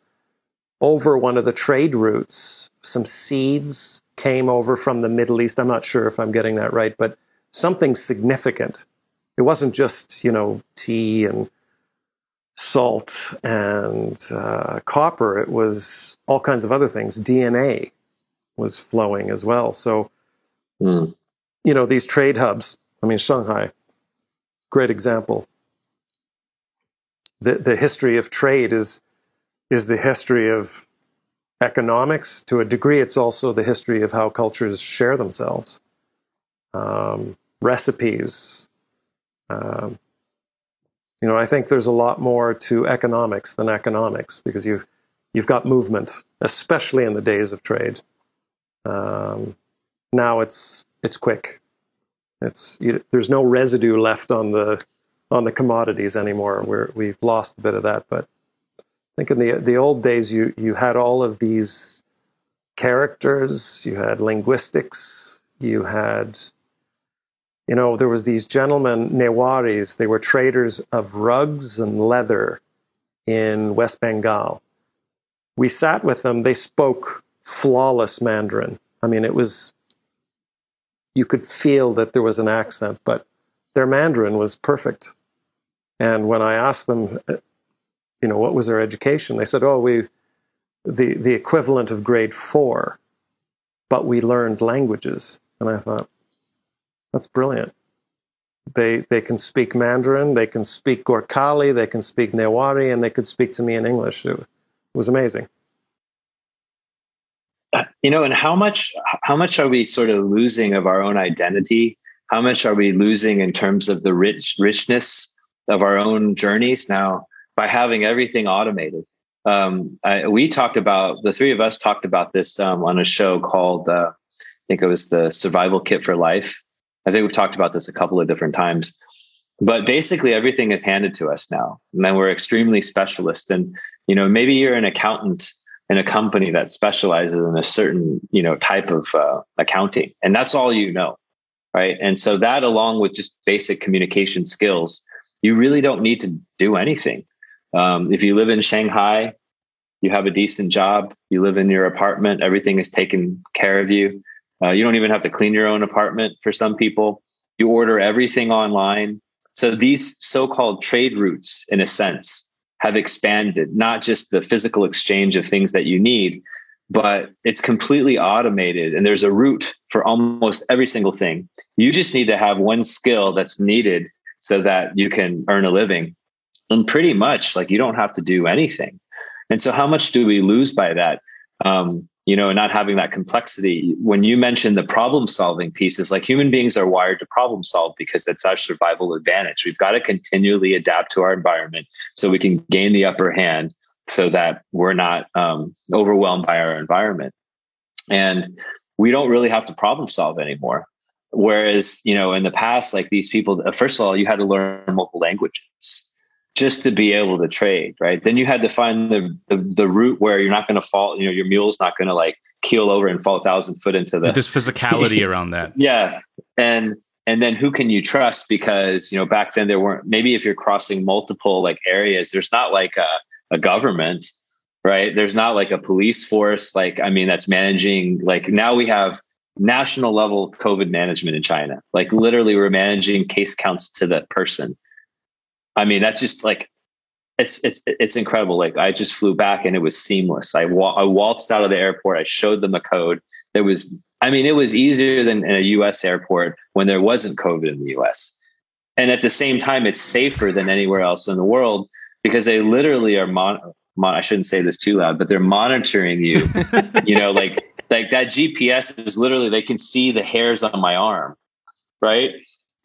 over one of the trade routes. Some seeds came over from the Middle East. I'm not sure if I'm getting that right, but something significant. It wasn't just you know tea and salt and uh, copper. It was all kinds of other things. DNA was flowing as well. So, mm. you know, these trade hubs. I mean, Shanghai, great example the, the history of trade is is the history of economics. To a degree, it's also the history of how cultures share themselves. Um, recipes. Um, you know, I think there's a lot more to economics than economics because you you've got movement, especially in the days of trade. Um, now it's it's quick. It's you, there's no residue left on the on the commodities anymore. We're, we've lost a bit of that, but I think in the the old days, you you had all of these characters, you had linguistics, you had, you know, there was these gentlemen Newaris. They were traders of rugs and leather in West Bengal. We sat with them. They spoke flawless Mandarin. I mean, it was you could feel that there was an accent, but their Mandarin was perfect. And when I asked them, you know, what was their education, they said, "Oh, we the the equivalent of grade four, but we learned languages." And I thought, that's brilliant. They they can speak Mandarin, they can speak Gorkhali, they can speak Newari, and they could speak to me in English. It was amazing. You know, and how much how much are we sort of losing of our own identity? How much are we losing in terms of the rich richness of our own journeys now by having everything automated. Um, I, we talked about the three of us talked about this um, on a show called uh, I think it was the Survival Kit for Life. I think we've talked about this a couple of different times. But basically, everything is handed to us now, and then we're extremely specialist. And you know, maybe you're an accountant in a company that specializes in a certain you know type of uh, accounting, and that's all you know, right? And so that, along with just basic communication skills, you really don't need to do anything. Um, if you live in Shanghai, you have a decent job, you live in your apartment, everything is taken care of you. Uh, you don't even have to clean your own apartment for some people. You order everything online. So these so called trade routes, in a sense, have expanded, not just the physical exchange of things that you need, but it's completely automated and there's a route for almost every single thing. You just need to have one skill that's needed so that you can earn a living and pretty much like you don't have to do anything. And so, how much do we lose by that? Um, you know, not having that complexity. When you mentioned the problem solving pieces, like human beings are wired to problem solve because that's our survival advantage. We've got to continually adapt to our environment so we can gain the upper hand so that we're not um, overwhelmed by our environment. And we don't really have to problem solve anymore. Whereas, you know, in the past, like these people, first of all, you had to learn multiple languages just to be able to trade, right? Then you had to find the the, the route where you're not going to fall, you know, your mule's not going to like keel over and fall a thousand foot into the. There's physicality around that. Yeah, and and then who can you trust? Because you know back then there weren't. Maybe if you're crossing multiple like areas, there's not like a a government, right? There's not like a police force. Like I mean, that's managing. Like now we have national level COVID management in China. Like literally, we're managing case counts to the person I mean, that's just like it's it's it's incredible. Like I just flew back and it was seamless. I wa- I waltzed out of the airport. I showed them a code. There was, I mean, it was easier than in a U.S. airport when there wasn't COVID in the U.S. And at the same time, it's safer than anywhere else in the world because they literally are mon. mon- I shouldn't say this too loud, but they're monitoring you. you know, like like that GPS is literally they can see the hairs on my arm, right?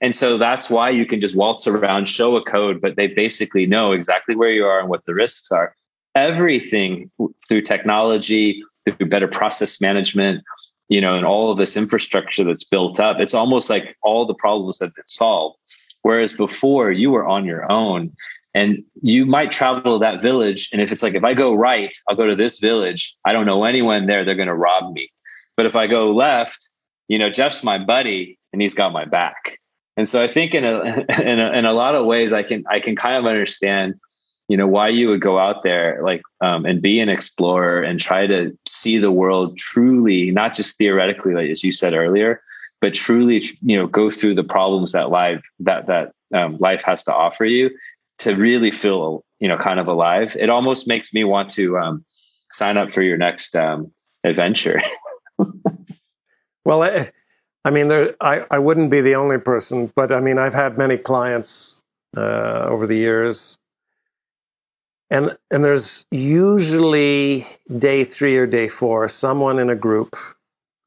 And so that's why you can just waltz around, show a code, but they basically know exactly where you are and what the risks are. Everything through technology, through better process management, you know, and all of this infrastructure that's built up, it's almost like all the problems have been solved. Whereas before you were on your own and you might travel to that village. And if it's like, if I go right, I'll go to this village. I don't know anyone there. They're going to rob me. But if I go left, you know, Jeff's my buddy and he's got my back and so I think in a, in a, in a lot of ways, I can, I can kind of understand, you know, why you would go out there like, um, and be an explorer and try to see the world truly, not just theoretically, like as you said earlier, but truly, you know, go through the problems that life, that, that, um, life has to offer you to really feel, you know, kind of alive. It almost makes me want to, um, sign up for your next, um, adventure. well, I mean, there, I, I wouldn't be the only person, but I mean, I've had many clients uh, over the years. And, and there's usually day three or day four, someone in a group.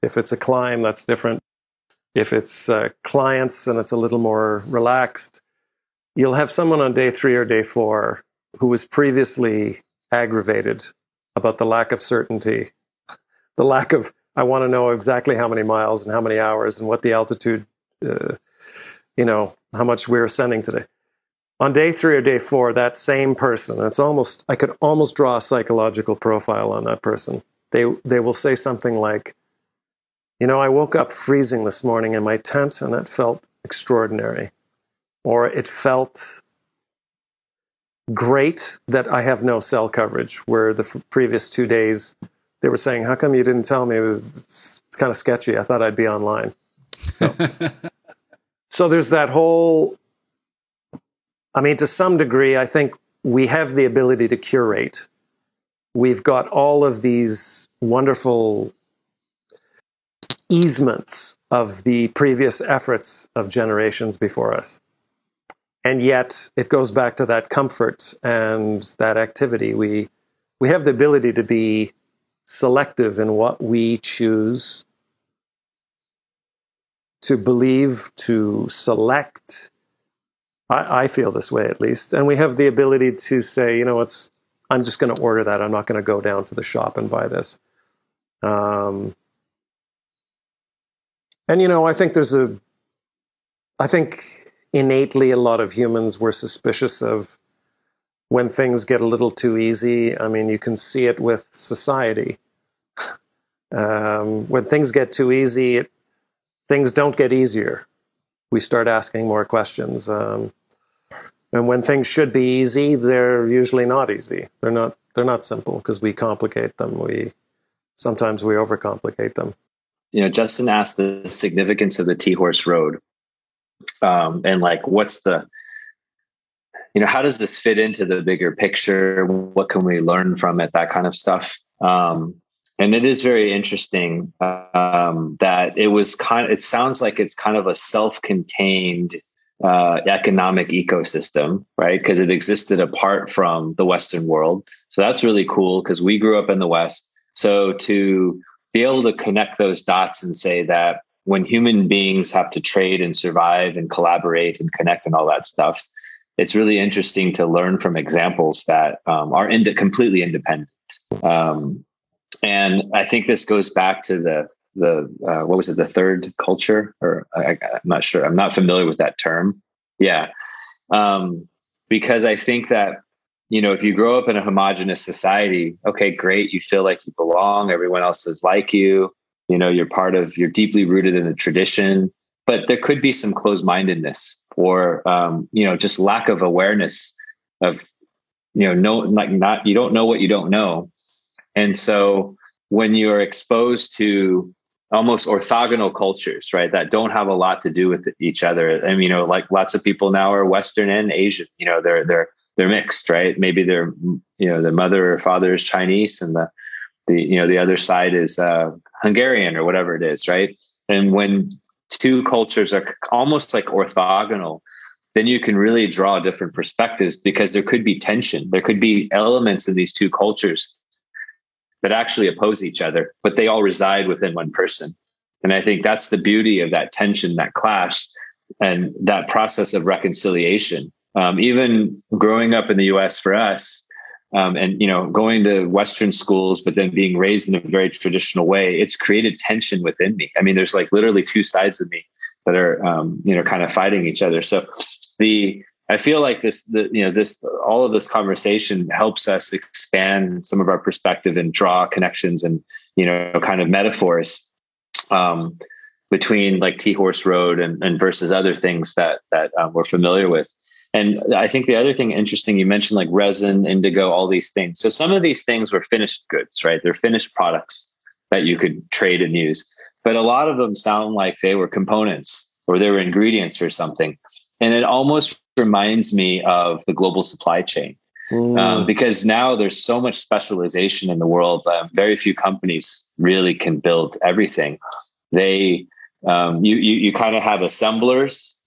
If it's a climb, that's different. If it's uh, clients and it's a little more relaxed, you'll have someone on day three or day four who was previously aggravated about the lack of certainty, the lack of I want to know exactly how many miles and how many hours and what the altitude, uh, you know, how much we're ascending today. On day three or day four, that same person, it's almost, I could almost draw a psychological profile on that person. They, they will say something like, you know, I woke up freezing this morning in my tent and it felt extraordinary. Or it felt great that I have no cell coverage, where the f- previous two days they were saying, "How come you didn't tell me? It was, it's, it's kind of sketchy. I thought I'd be online." So, so there's that whole. I mean, to some degree, I think we have the ability to curate. We've got all of these wonderful easements of the previous efforts of generations before us. And yet it goes back to that comfort and that activity. We we have the ability to be selective in what we choose to believe, to select. I, I, feel this way at least. And we have the ability to say, you know, it's, I'm just going to order that. I'm not going to go down to the shop and buy this. Um, and, you know, I think there's a, I think innately a lot of humans were suspicious of when things get a little too easy. I mean, you can see it with society. Um, when things get too easy, it, things don't get easier. We start asking more questions. Um, and when things should be easy, they're usually not easy. They're not. They're not simple because we complicate them. We sometimes we overcomplicate them. You know, Justin asked the significance of the Tea Horse Road, um, and like, what's the you know how does this fit into the bigger picture what can we learn from it that kind of stuff um, and it is very interesting um, that it was kind of, it sounds like it's kind of a self-contained uh, economic ecosystem, right? Because it existed apart from the Western world. So that's really cool because we grew up in the West. So to be able to connect those dots and say that when human beings have to trade and survive and collaborate and connect and all that stuff, it's really interesting to learn from examples that um, are ind- completely independent. Um, and I think this goes back to the the uh, what was it the third culture or I, am not sure I'm not familiar with that term. Yeah, um, because I think that you know if you grow up in a homogenous society, okay, great, you feel like you belong, everyone else is like you, you know, you're part of, you're deeply rooted in the tradition, but there could be some closed mindedness or um, you know just lack of awareness of you know no like not you don't know what you don't know. And so when you're exposed to almost orthogonal cultures right that don't have a lot to do with each other and you know like lots of people now are western and asian you know they're they're they're mixed right? Maybe their you know the mother or father is chinese and the the you know the other side is uh, hungarian or whatever it is right? And when two cultures are almost like orthogonal, then you can really draw different perspectives because there could be tension. There could be elements in these two cultures that actually oppose each other, but they all reside within one person. And I think that's the beauty of that tension, that clash, and that process of reconciliation. Um, even growing up in the US for us, um, and you know going to western schools but then being raised in a very traditional way it's created tension within me i mean there's like literally two sides of me that are um, you know kind of fighting each other so the i feel like this the you know this all of this conversation helps us expand some of our perspective and draw connections and you know kind of metaphors um, between like Tea Horse Road and, and versus other things that that um, we're familiar with. And I think the other thing interesting, you mentioned like resin, indigo, all these things. So some of these things were finished goods, right? They're finished products that you could trade and use. But a lot of them sound like they were components or they were ingredients for something. And it almost reminds me of the global supply chain. Mm. Um, because now there's so much specialization in the world. Um, very few companies really can build everything. They, um, you, you, you kind of have assemblers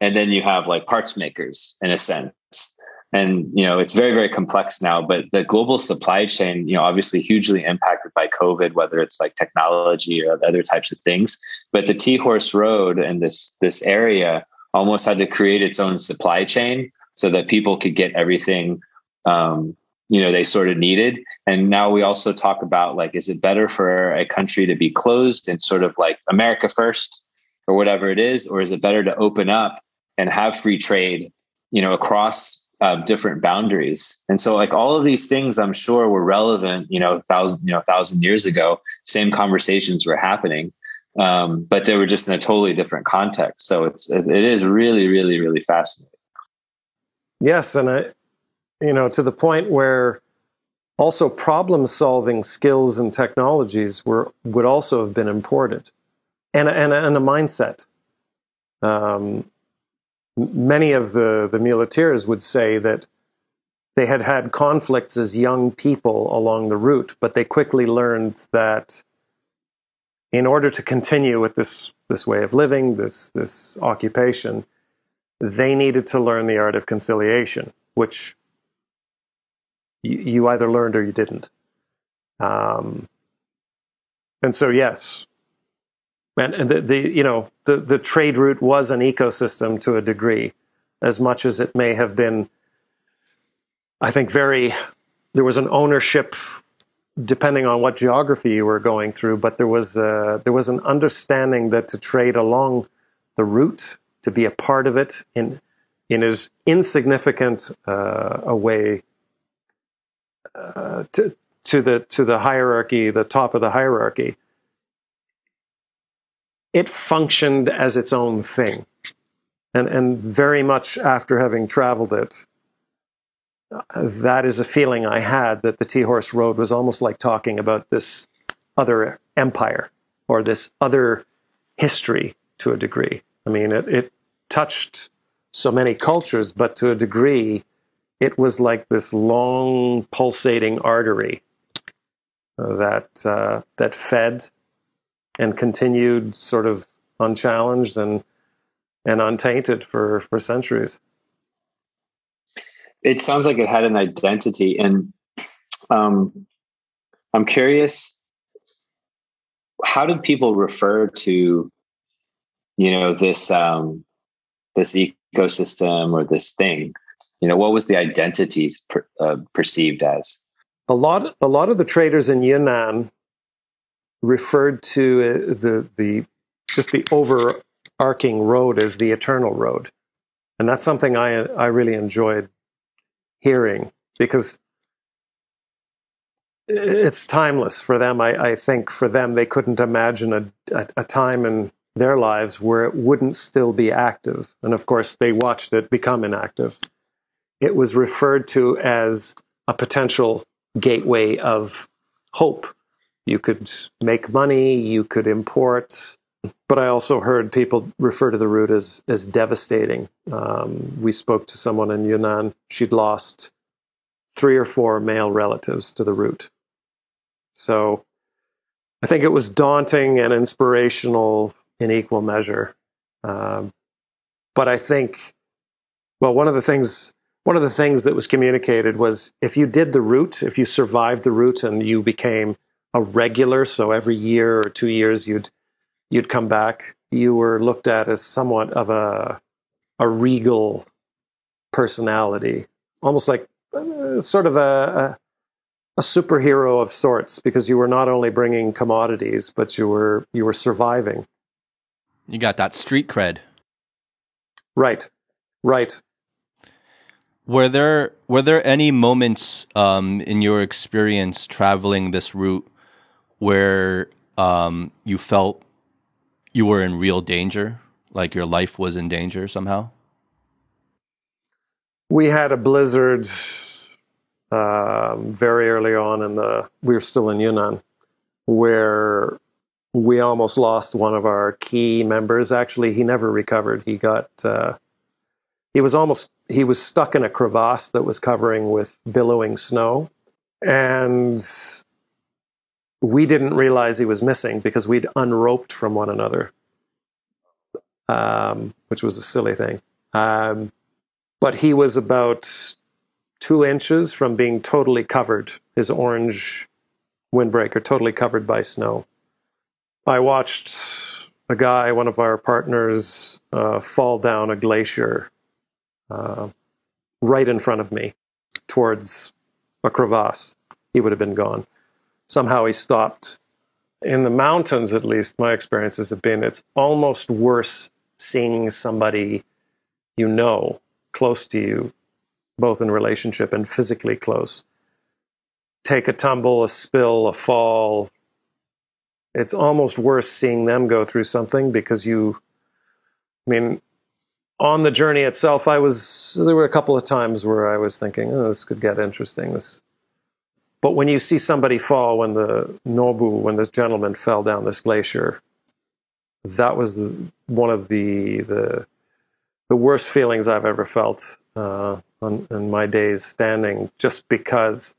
and then you have like parts makers in a sense. And you know it's very very complex now but the global supply chain you know obviously hugely impacted by covid whether it's like technology or other types of things. But the tea horse road and this this area almost had to create its own supply chain so that people could get everything um, you know they sort of needed. And now we also talk about like is it better for a country to be closed and sort of like america first or whatever it is or is it better to open up and have free trade, you know, across uh, different boundaries. And so, like all of these things, I'm sure were relevant, you know, thousand, you know, thousand years ago. Same conversations were happening, um, but they were just in a totally different context. So it's it is really, really, really fascinating. Yes, and I, you know, to the point where also problem solving skills and technologies were would also have been imported, and and and a mindset. Um, many of the, the muleteers would say that they had had conflicts as young people along the route, but they quickly learned that in order to continue with this, this way of living, this, this occupation, they needed to learn the art of conciliation, which you, either learned or you didn't. Um, and so, yes, and the, the you know the the trade route was an ecosystem to a degree, as much as it may have been. I think very there was an ownership depending on what geography you were going through, but there was a, there was an understanding that to trade along the route, to be a part of it in in as insignificant uh, a way uh, to to the to the hierarchy, the top of the hierarchy, it functioned as its own thing. And, and very much after having traveled it, that is a feeling I had that the Tea Horse Road was almost like talking about this other empire or this other history to a degree. I mean, it, it touched so many cultures, but to a degree, it was like this long pulsating artery that uh, that fed and continued sort of unchallenged and and untainted for for centuries. It sounds like it had an identity, and um, I'm curious. How did people refer to, you know, this um, this ecosystem or this thing? You know, what was the identities per, uh, perceived as? A lot, a lot of the traders in Yunnan referred to uh, the the just the overarching road as the eternal road, and that's something I I really enjoyed hearing because it's timeless for them. I, I think for them, they couldn't imagine a, a, a time in their lives where it wouldn't still be active, and of course, they watched it become inactive. It was referred to as a potential gateway of hope you could make money, you could import. But I also heard people refer to the route as, as devastating. Um, we spoke to someone in Yunnan. She'd lost three or four male relatives to the route. So I think it was daunting and inspirational in equal measure. Um, but I think, well, one of the things one of the things that was communicated was if you did the route, if you survived the route and you became a regular, so every year or two years you'd you'd come back, you were looked at as somewhat of a a regal personality, almost like uh, sort of a, a a superhero of sorts, because you were not only bringing commodities, but you were you were surviving. You got that street cred. Right, right. Were there were there any moments um, in your experience traveling this route where um, you felt you were in real danger, like your life was in danger somehow? We had a blizzard um, very early on in the. We were still in Yunnan, where we almost lost one of our key members. Actually, he never recovered. He got. Uh, he was almost. He was stuck in a crevasse that was covering with billowing snow, and we didn't realize he was missing because we'd unroped from one another, um, which was a silly thing. Um, but he was about two inches from being totally covered, his orange windbreaker totally covered by snow. I watched a guy, one of our partners, uh, fall down a glacier uh, right in front of me towards a crevasse. He would have been gone somehow he stopped. In the mountains, at least, my experiences have been it's almost worse seeing somebody you know close to you, both in relationship and physically close, take a tumble, a spill, a fall. It's almost worse seeing them go through something because you, I mean, on the journey itself, I was, there were a couple of times where I was thinking, oh, this could get interesting. This, but when you see somebody fall, when the Nobu, when this gentleman fell down this glacier, that was the, one of the, the the worst feelings I've ever felt uh, on, in my days standing, just because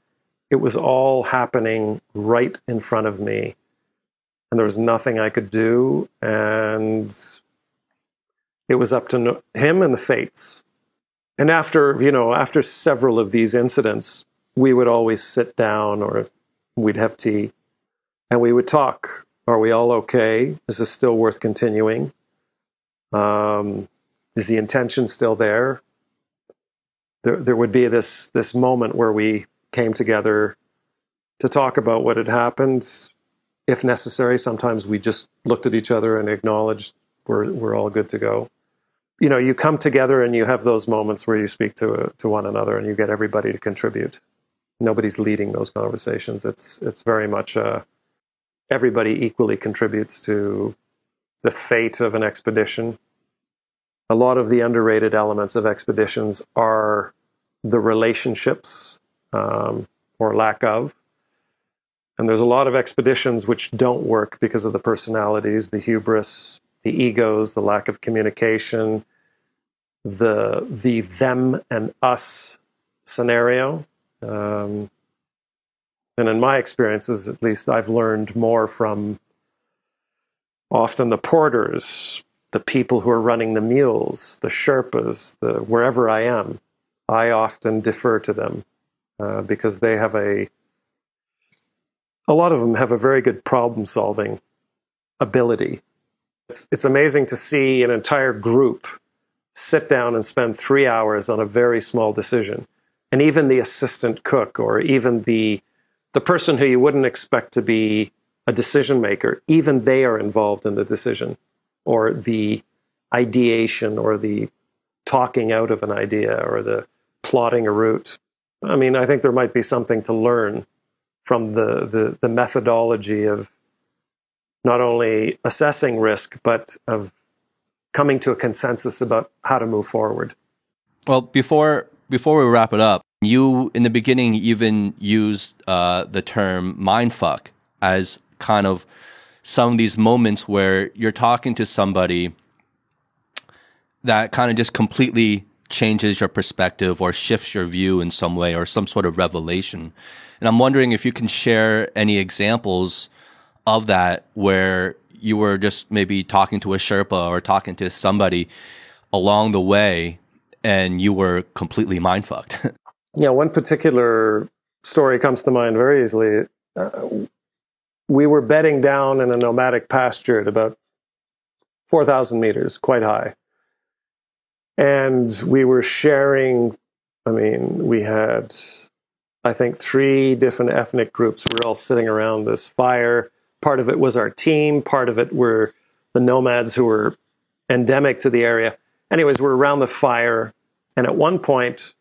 it was all happening right in front of me, and there was nothing I could do, and it was up to no- him and the fates. And after you know, after several of these incidents, we would always sit down or we'd have tea and we would talk. Are we all okay? Is this still worth continuing? Um, is the intention still there? There, there would be this this moment where we came together to talk about what had happened. If necessary, sometimes we just looked at each other and acknowledged we're we're all good to go. You know, you come together and you have those moments where you speak to to one another and you get everybody to contribute nobody's leading those conversations. It's it's very much uh, everybody equally contributes to the fate of an expedition. A lot of the underrated elements of expeditions are the relationships um, or lack of. And there's a lot of expeditions which don't work because of the personalities, the hubris, the egos, the lack of communication, the the them and us scenario. Um, and in my experiences, at least, I've learned more from often the porters the people who are running the mules, the Sherpas, the wherever I am, I often defer to them uh, because they have a a lot of them have a very good problem solving ability. It's it's amazing to see an entire group sit down and spend three hours on a very small decision, and even the assistant cook or even the the person who you wouldn't expect to be a decision maker, even they are involved in the decision or the ideation or the talking out of an idea or the plotting a route. I mean, I think there might be something to learn from the, the, the methodology of not only assessing risk, but of coming to a consensus about how to move forward. Well, before before we wrap it up, you in the beginning even used uh, the term mindfuck as kind of some of these moments where you're talking to somebody that kind of just completely changes your perspective or shifts your view in some way or some sort of revelation. And I'm wondering if you can share any examples of that where you were just maybe talking to a Sherpa or talking to somebody along the way and you were completely mind fucked. yeah, one particular story comes to mind very easily. Uh, we were bedding down in a nomadic pasture at about 4,000 meters, quite high. And we were sharing, I mean, we had, I think, three different ethnic groups. We were all sitting around this fire. Part of it was our team, part of it were the nomads who were endemic to the area. Anyways, we're around the fire. And at one point,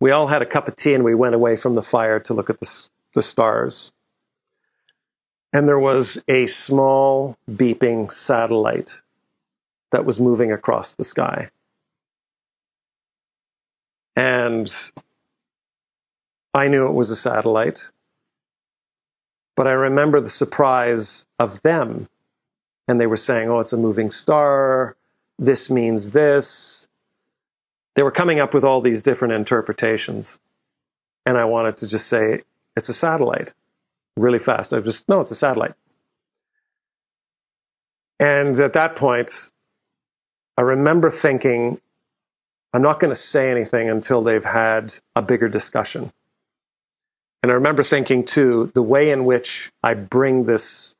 we all had a cup of tea and we went away from the fire to look at the, the stars and there was a small beeping satellite that was moving across the sky. And I knew it was a satellite, but I remember the surprise of them. And they were saying, oh, it's a moving star. This means this. They were coming up with all these different interpretations. And I wanted to just say, it's a satellite really fast. I just, no, it's a satellite. And at that point, I remember thinking, I'm not going to say anything until they've had a bigger discussion. And I remember thinking too, the way in which I bring this,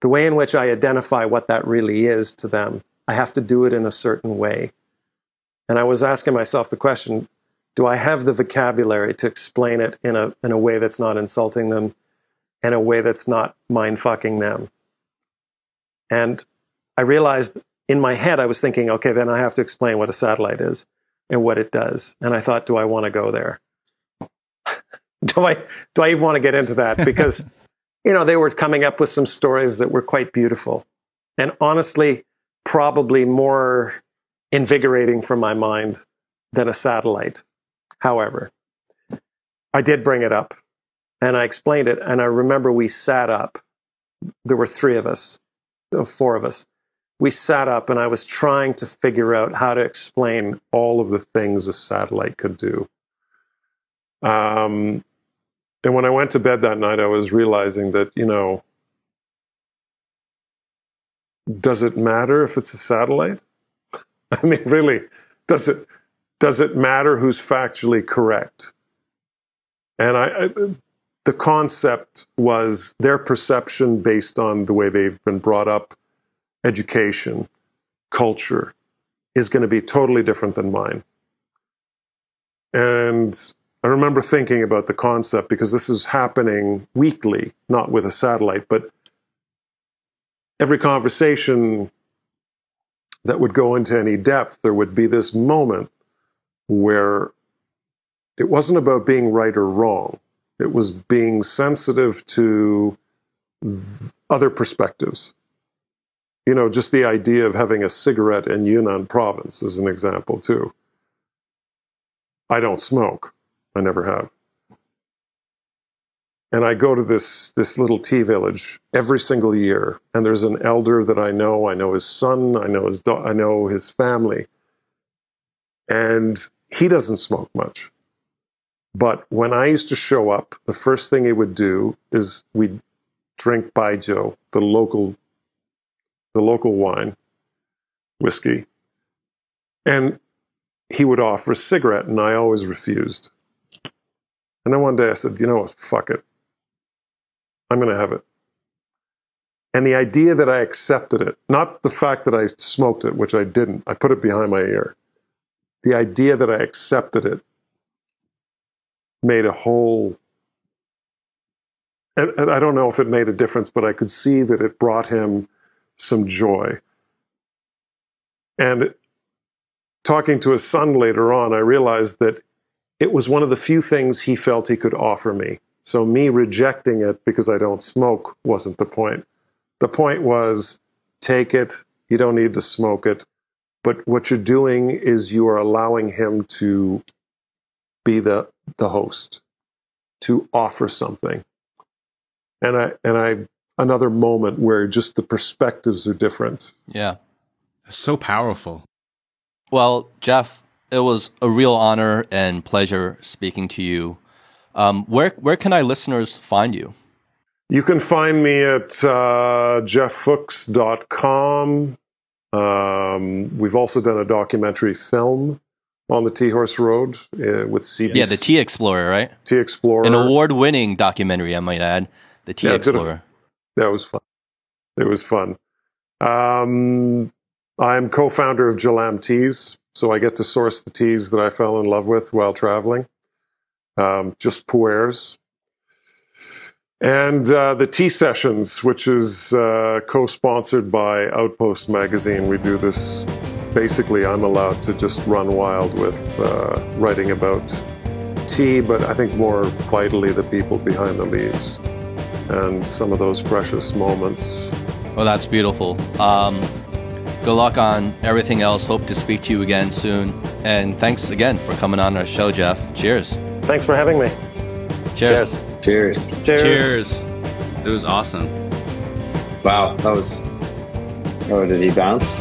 the way in which I identify what that really is to them, I have to do it in a certain way. And I was asking myself the question do I have the vocabulary to explain it in a in a way that's not insulting them, in a way that's not mind fucking them? And I realized in my head I was thinking, okay, then I have to explain what a satellite is and what it does. And I thought, do I want to go there? do I do I even want to get into that? Because you know they were coming up with some stories that were quite beautiful, and honestly, probably more invigorating for my mind than a satellite. However, I did bring it up and I explained it. And I remember we sat up. There were three of us, four of us. We sat up and I was trying to figure out how to explain all of the things a satellite could do. Um, and when I went to bed that night, I was realizing that, you know, does it matter if it's a satellite? I mean, really, does it? does it matter who's factually correct? And I, I, the concept was their perception based on the way they've been brought up, education, culture, is going to be totally different than mine. And I remember thinking about the concept because this is happening weekly, not with a satellite, but every conversation that would go into any depth, there would be this moment where it wasn't about being right or wrong. It was being sensitive to other perspectives. You know, just the idea of having a cigarette in Yunnan province is an example, too. I don't smoke. I never have. And I go to this, this little tea village every single year, and there's an elder that I know. I know his son. I know his, do- I know his family. And he doesn't smoke much. But when I used to show up, the first thing he would do is we'd drink baijiu, the local, the local wine, whiskey. And he would offer a cigarette, and I always refused. And then one day I said, you know what, fuck it. I'm going to have it. And the idea that I accepted it, not the fact that I smoked it, which I didn't, I put it behind my ear. The idea that I accepted it made a whole and, and I don't know if it made a difference, but I could see that it brought him some joy. And talking to his son later on, I realized that it was one of the few things he felt he could offer me. So me rejecting it because I don't smoke wasn't the point. The point was take it, you don't need to smoke it. But what you're doing is you are allowing him to be the, the host, to offer something and I and I another moment where just the perspectives are different. Yeah. So powerful. Well, Jeff, it was a real honor and pleasure speaking to you. Um, where where can our listeners find you? You can find me at uh, jefffuchs.com. Um, we've also done a documentary film on the Tea Horse Road uh, with CBC. Yeah, the Tea Explorer, right? Tea Explorer. An award winning documentary, I might add. The Tea yeah, Explorer. That was fun. It was fun. Um, I'm co-founder of Jalam Teas, so I get to source the teas that I fell in love with while traveling. Um, just pu'ers. And uh, the tea sessions, which is uh, co-sponsored by Outpost Magazine. We do this. Basically, I'm allowed to just run wild with uh, writing about tea, but I think more vitally the people behind the leaves and some of those precious moments. Well, that's beautiful. Um, good luck on everything else. Hope to speak to you again soon. And thanks again for coming on our show, Jeff. Cheers. Thanks for having me. Cheers. Cheers. Cheers. Cheers. It was awesome. Wow, that was. Oh, did he bounce?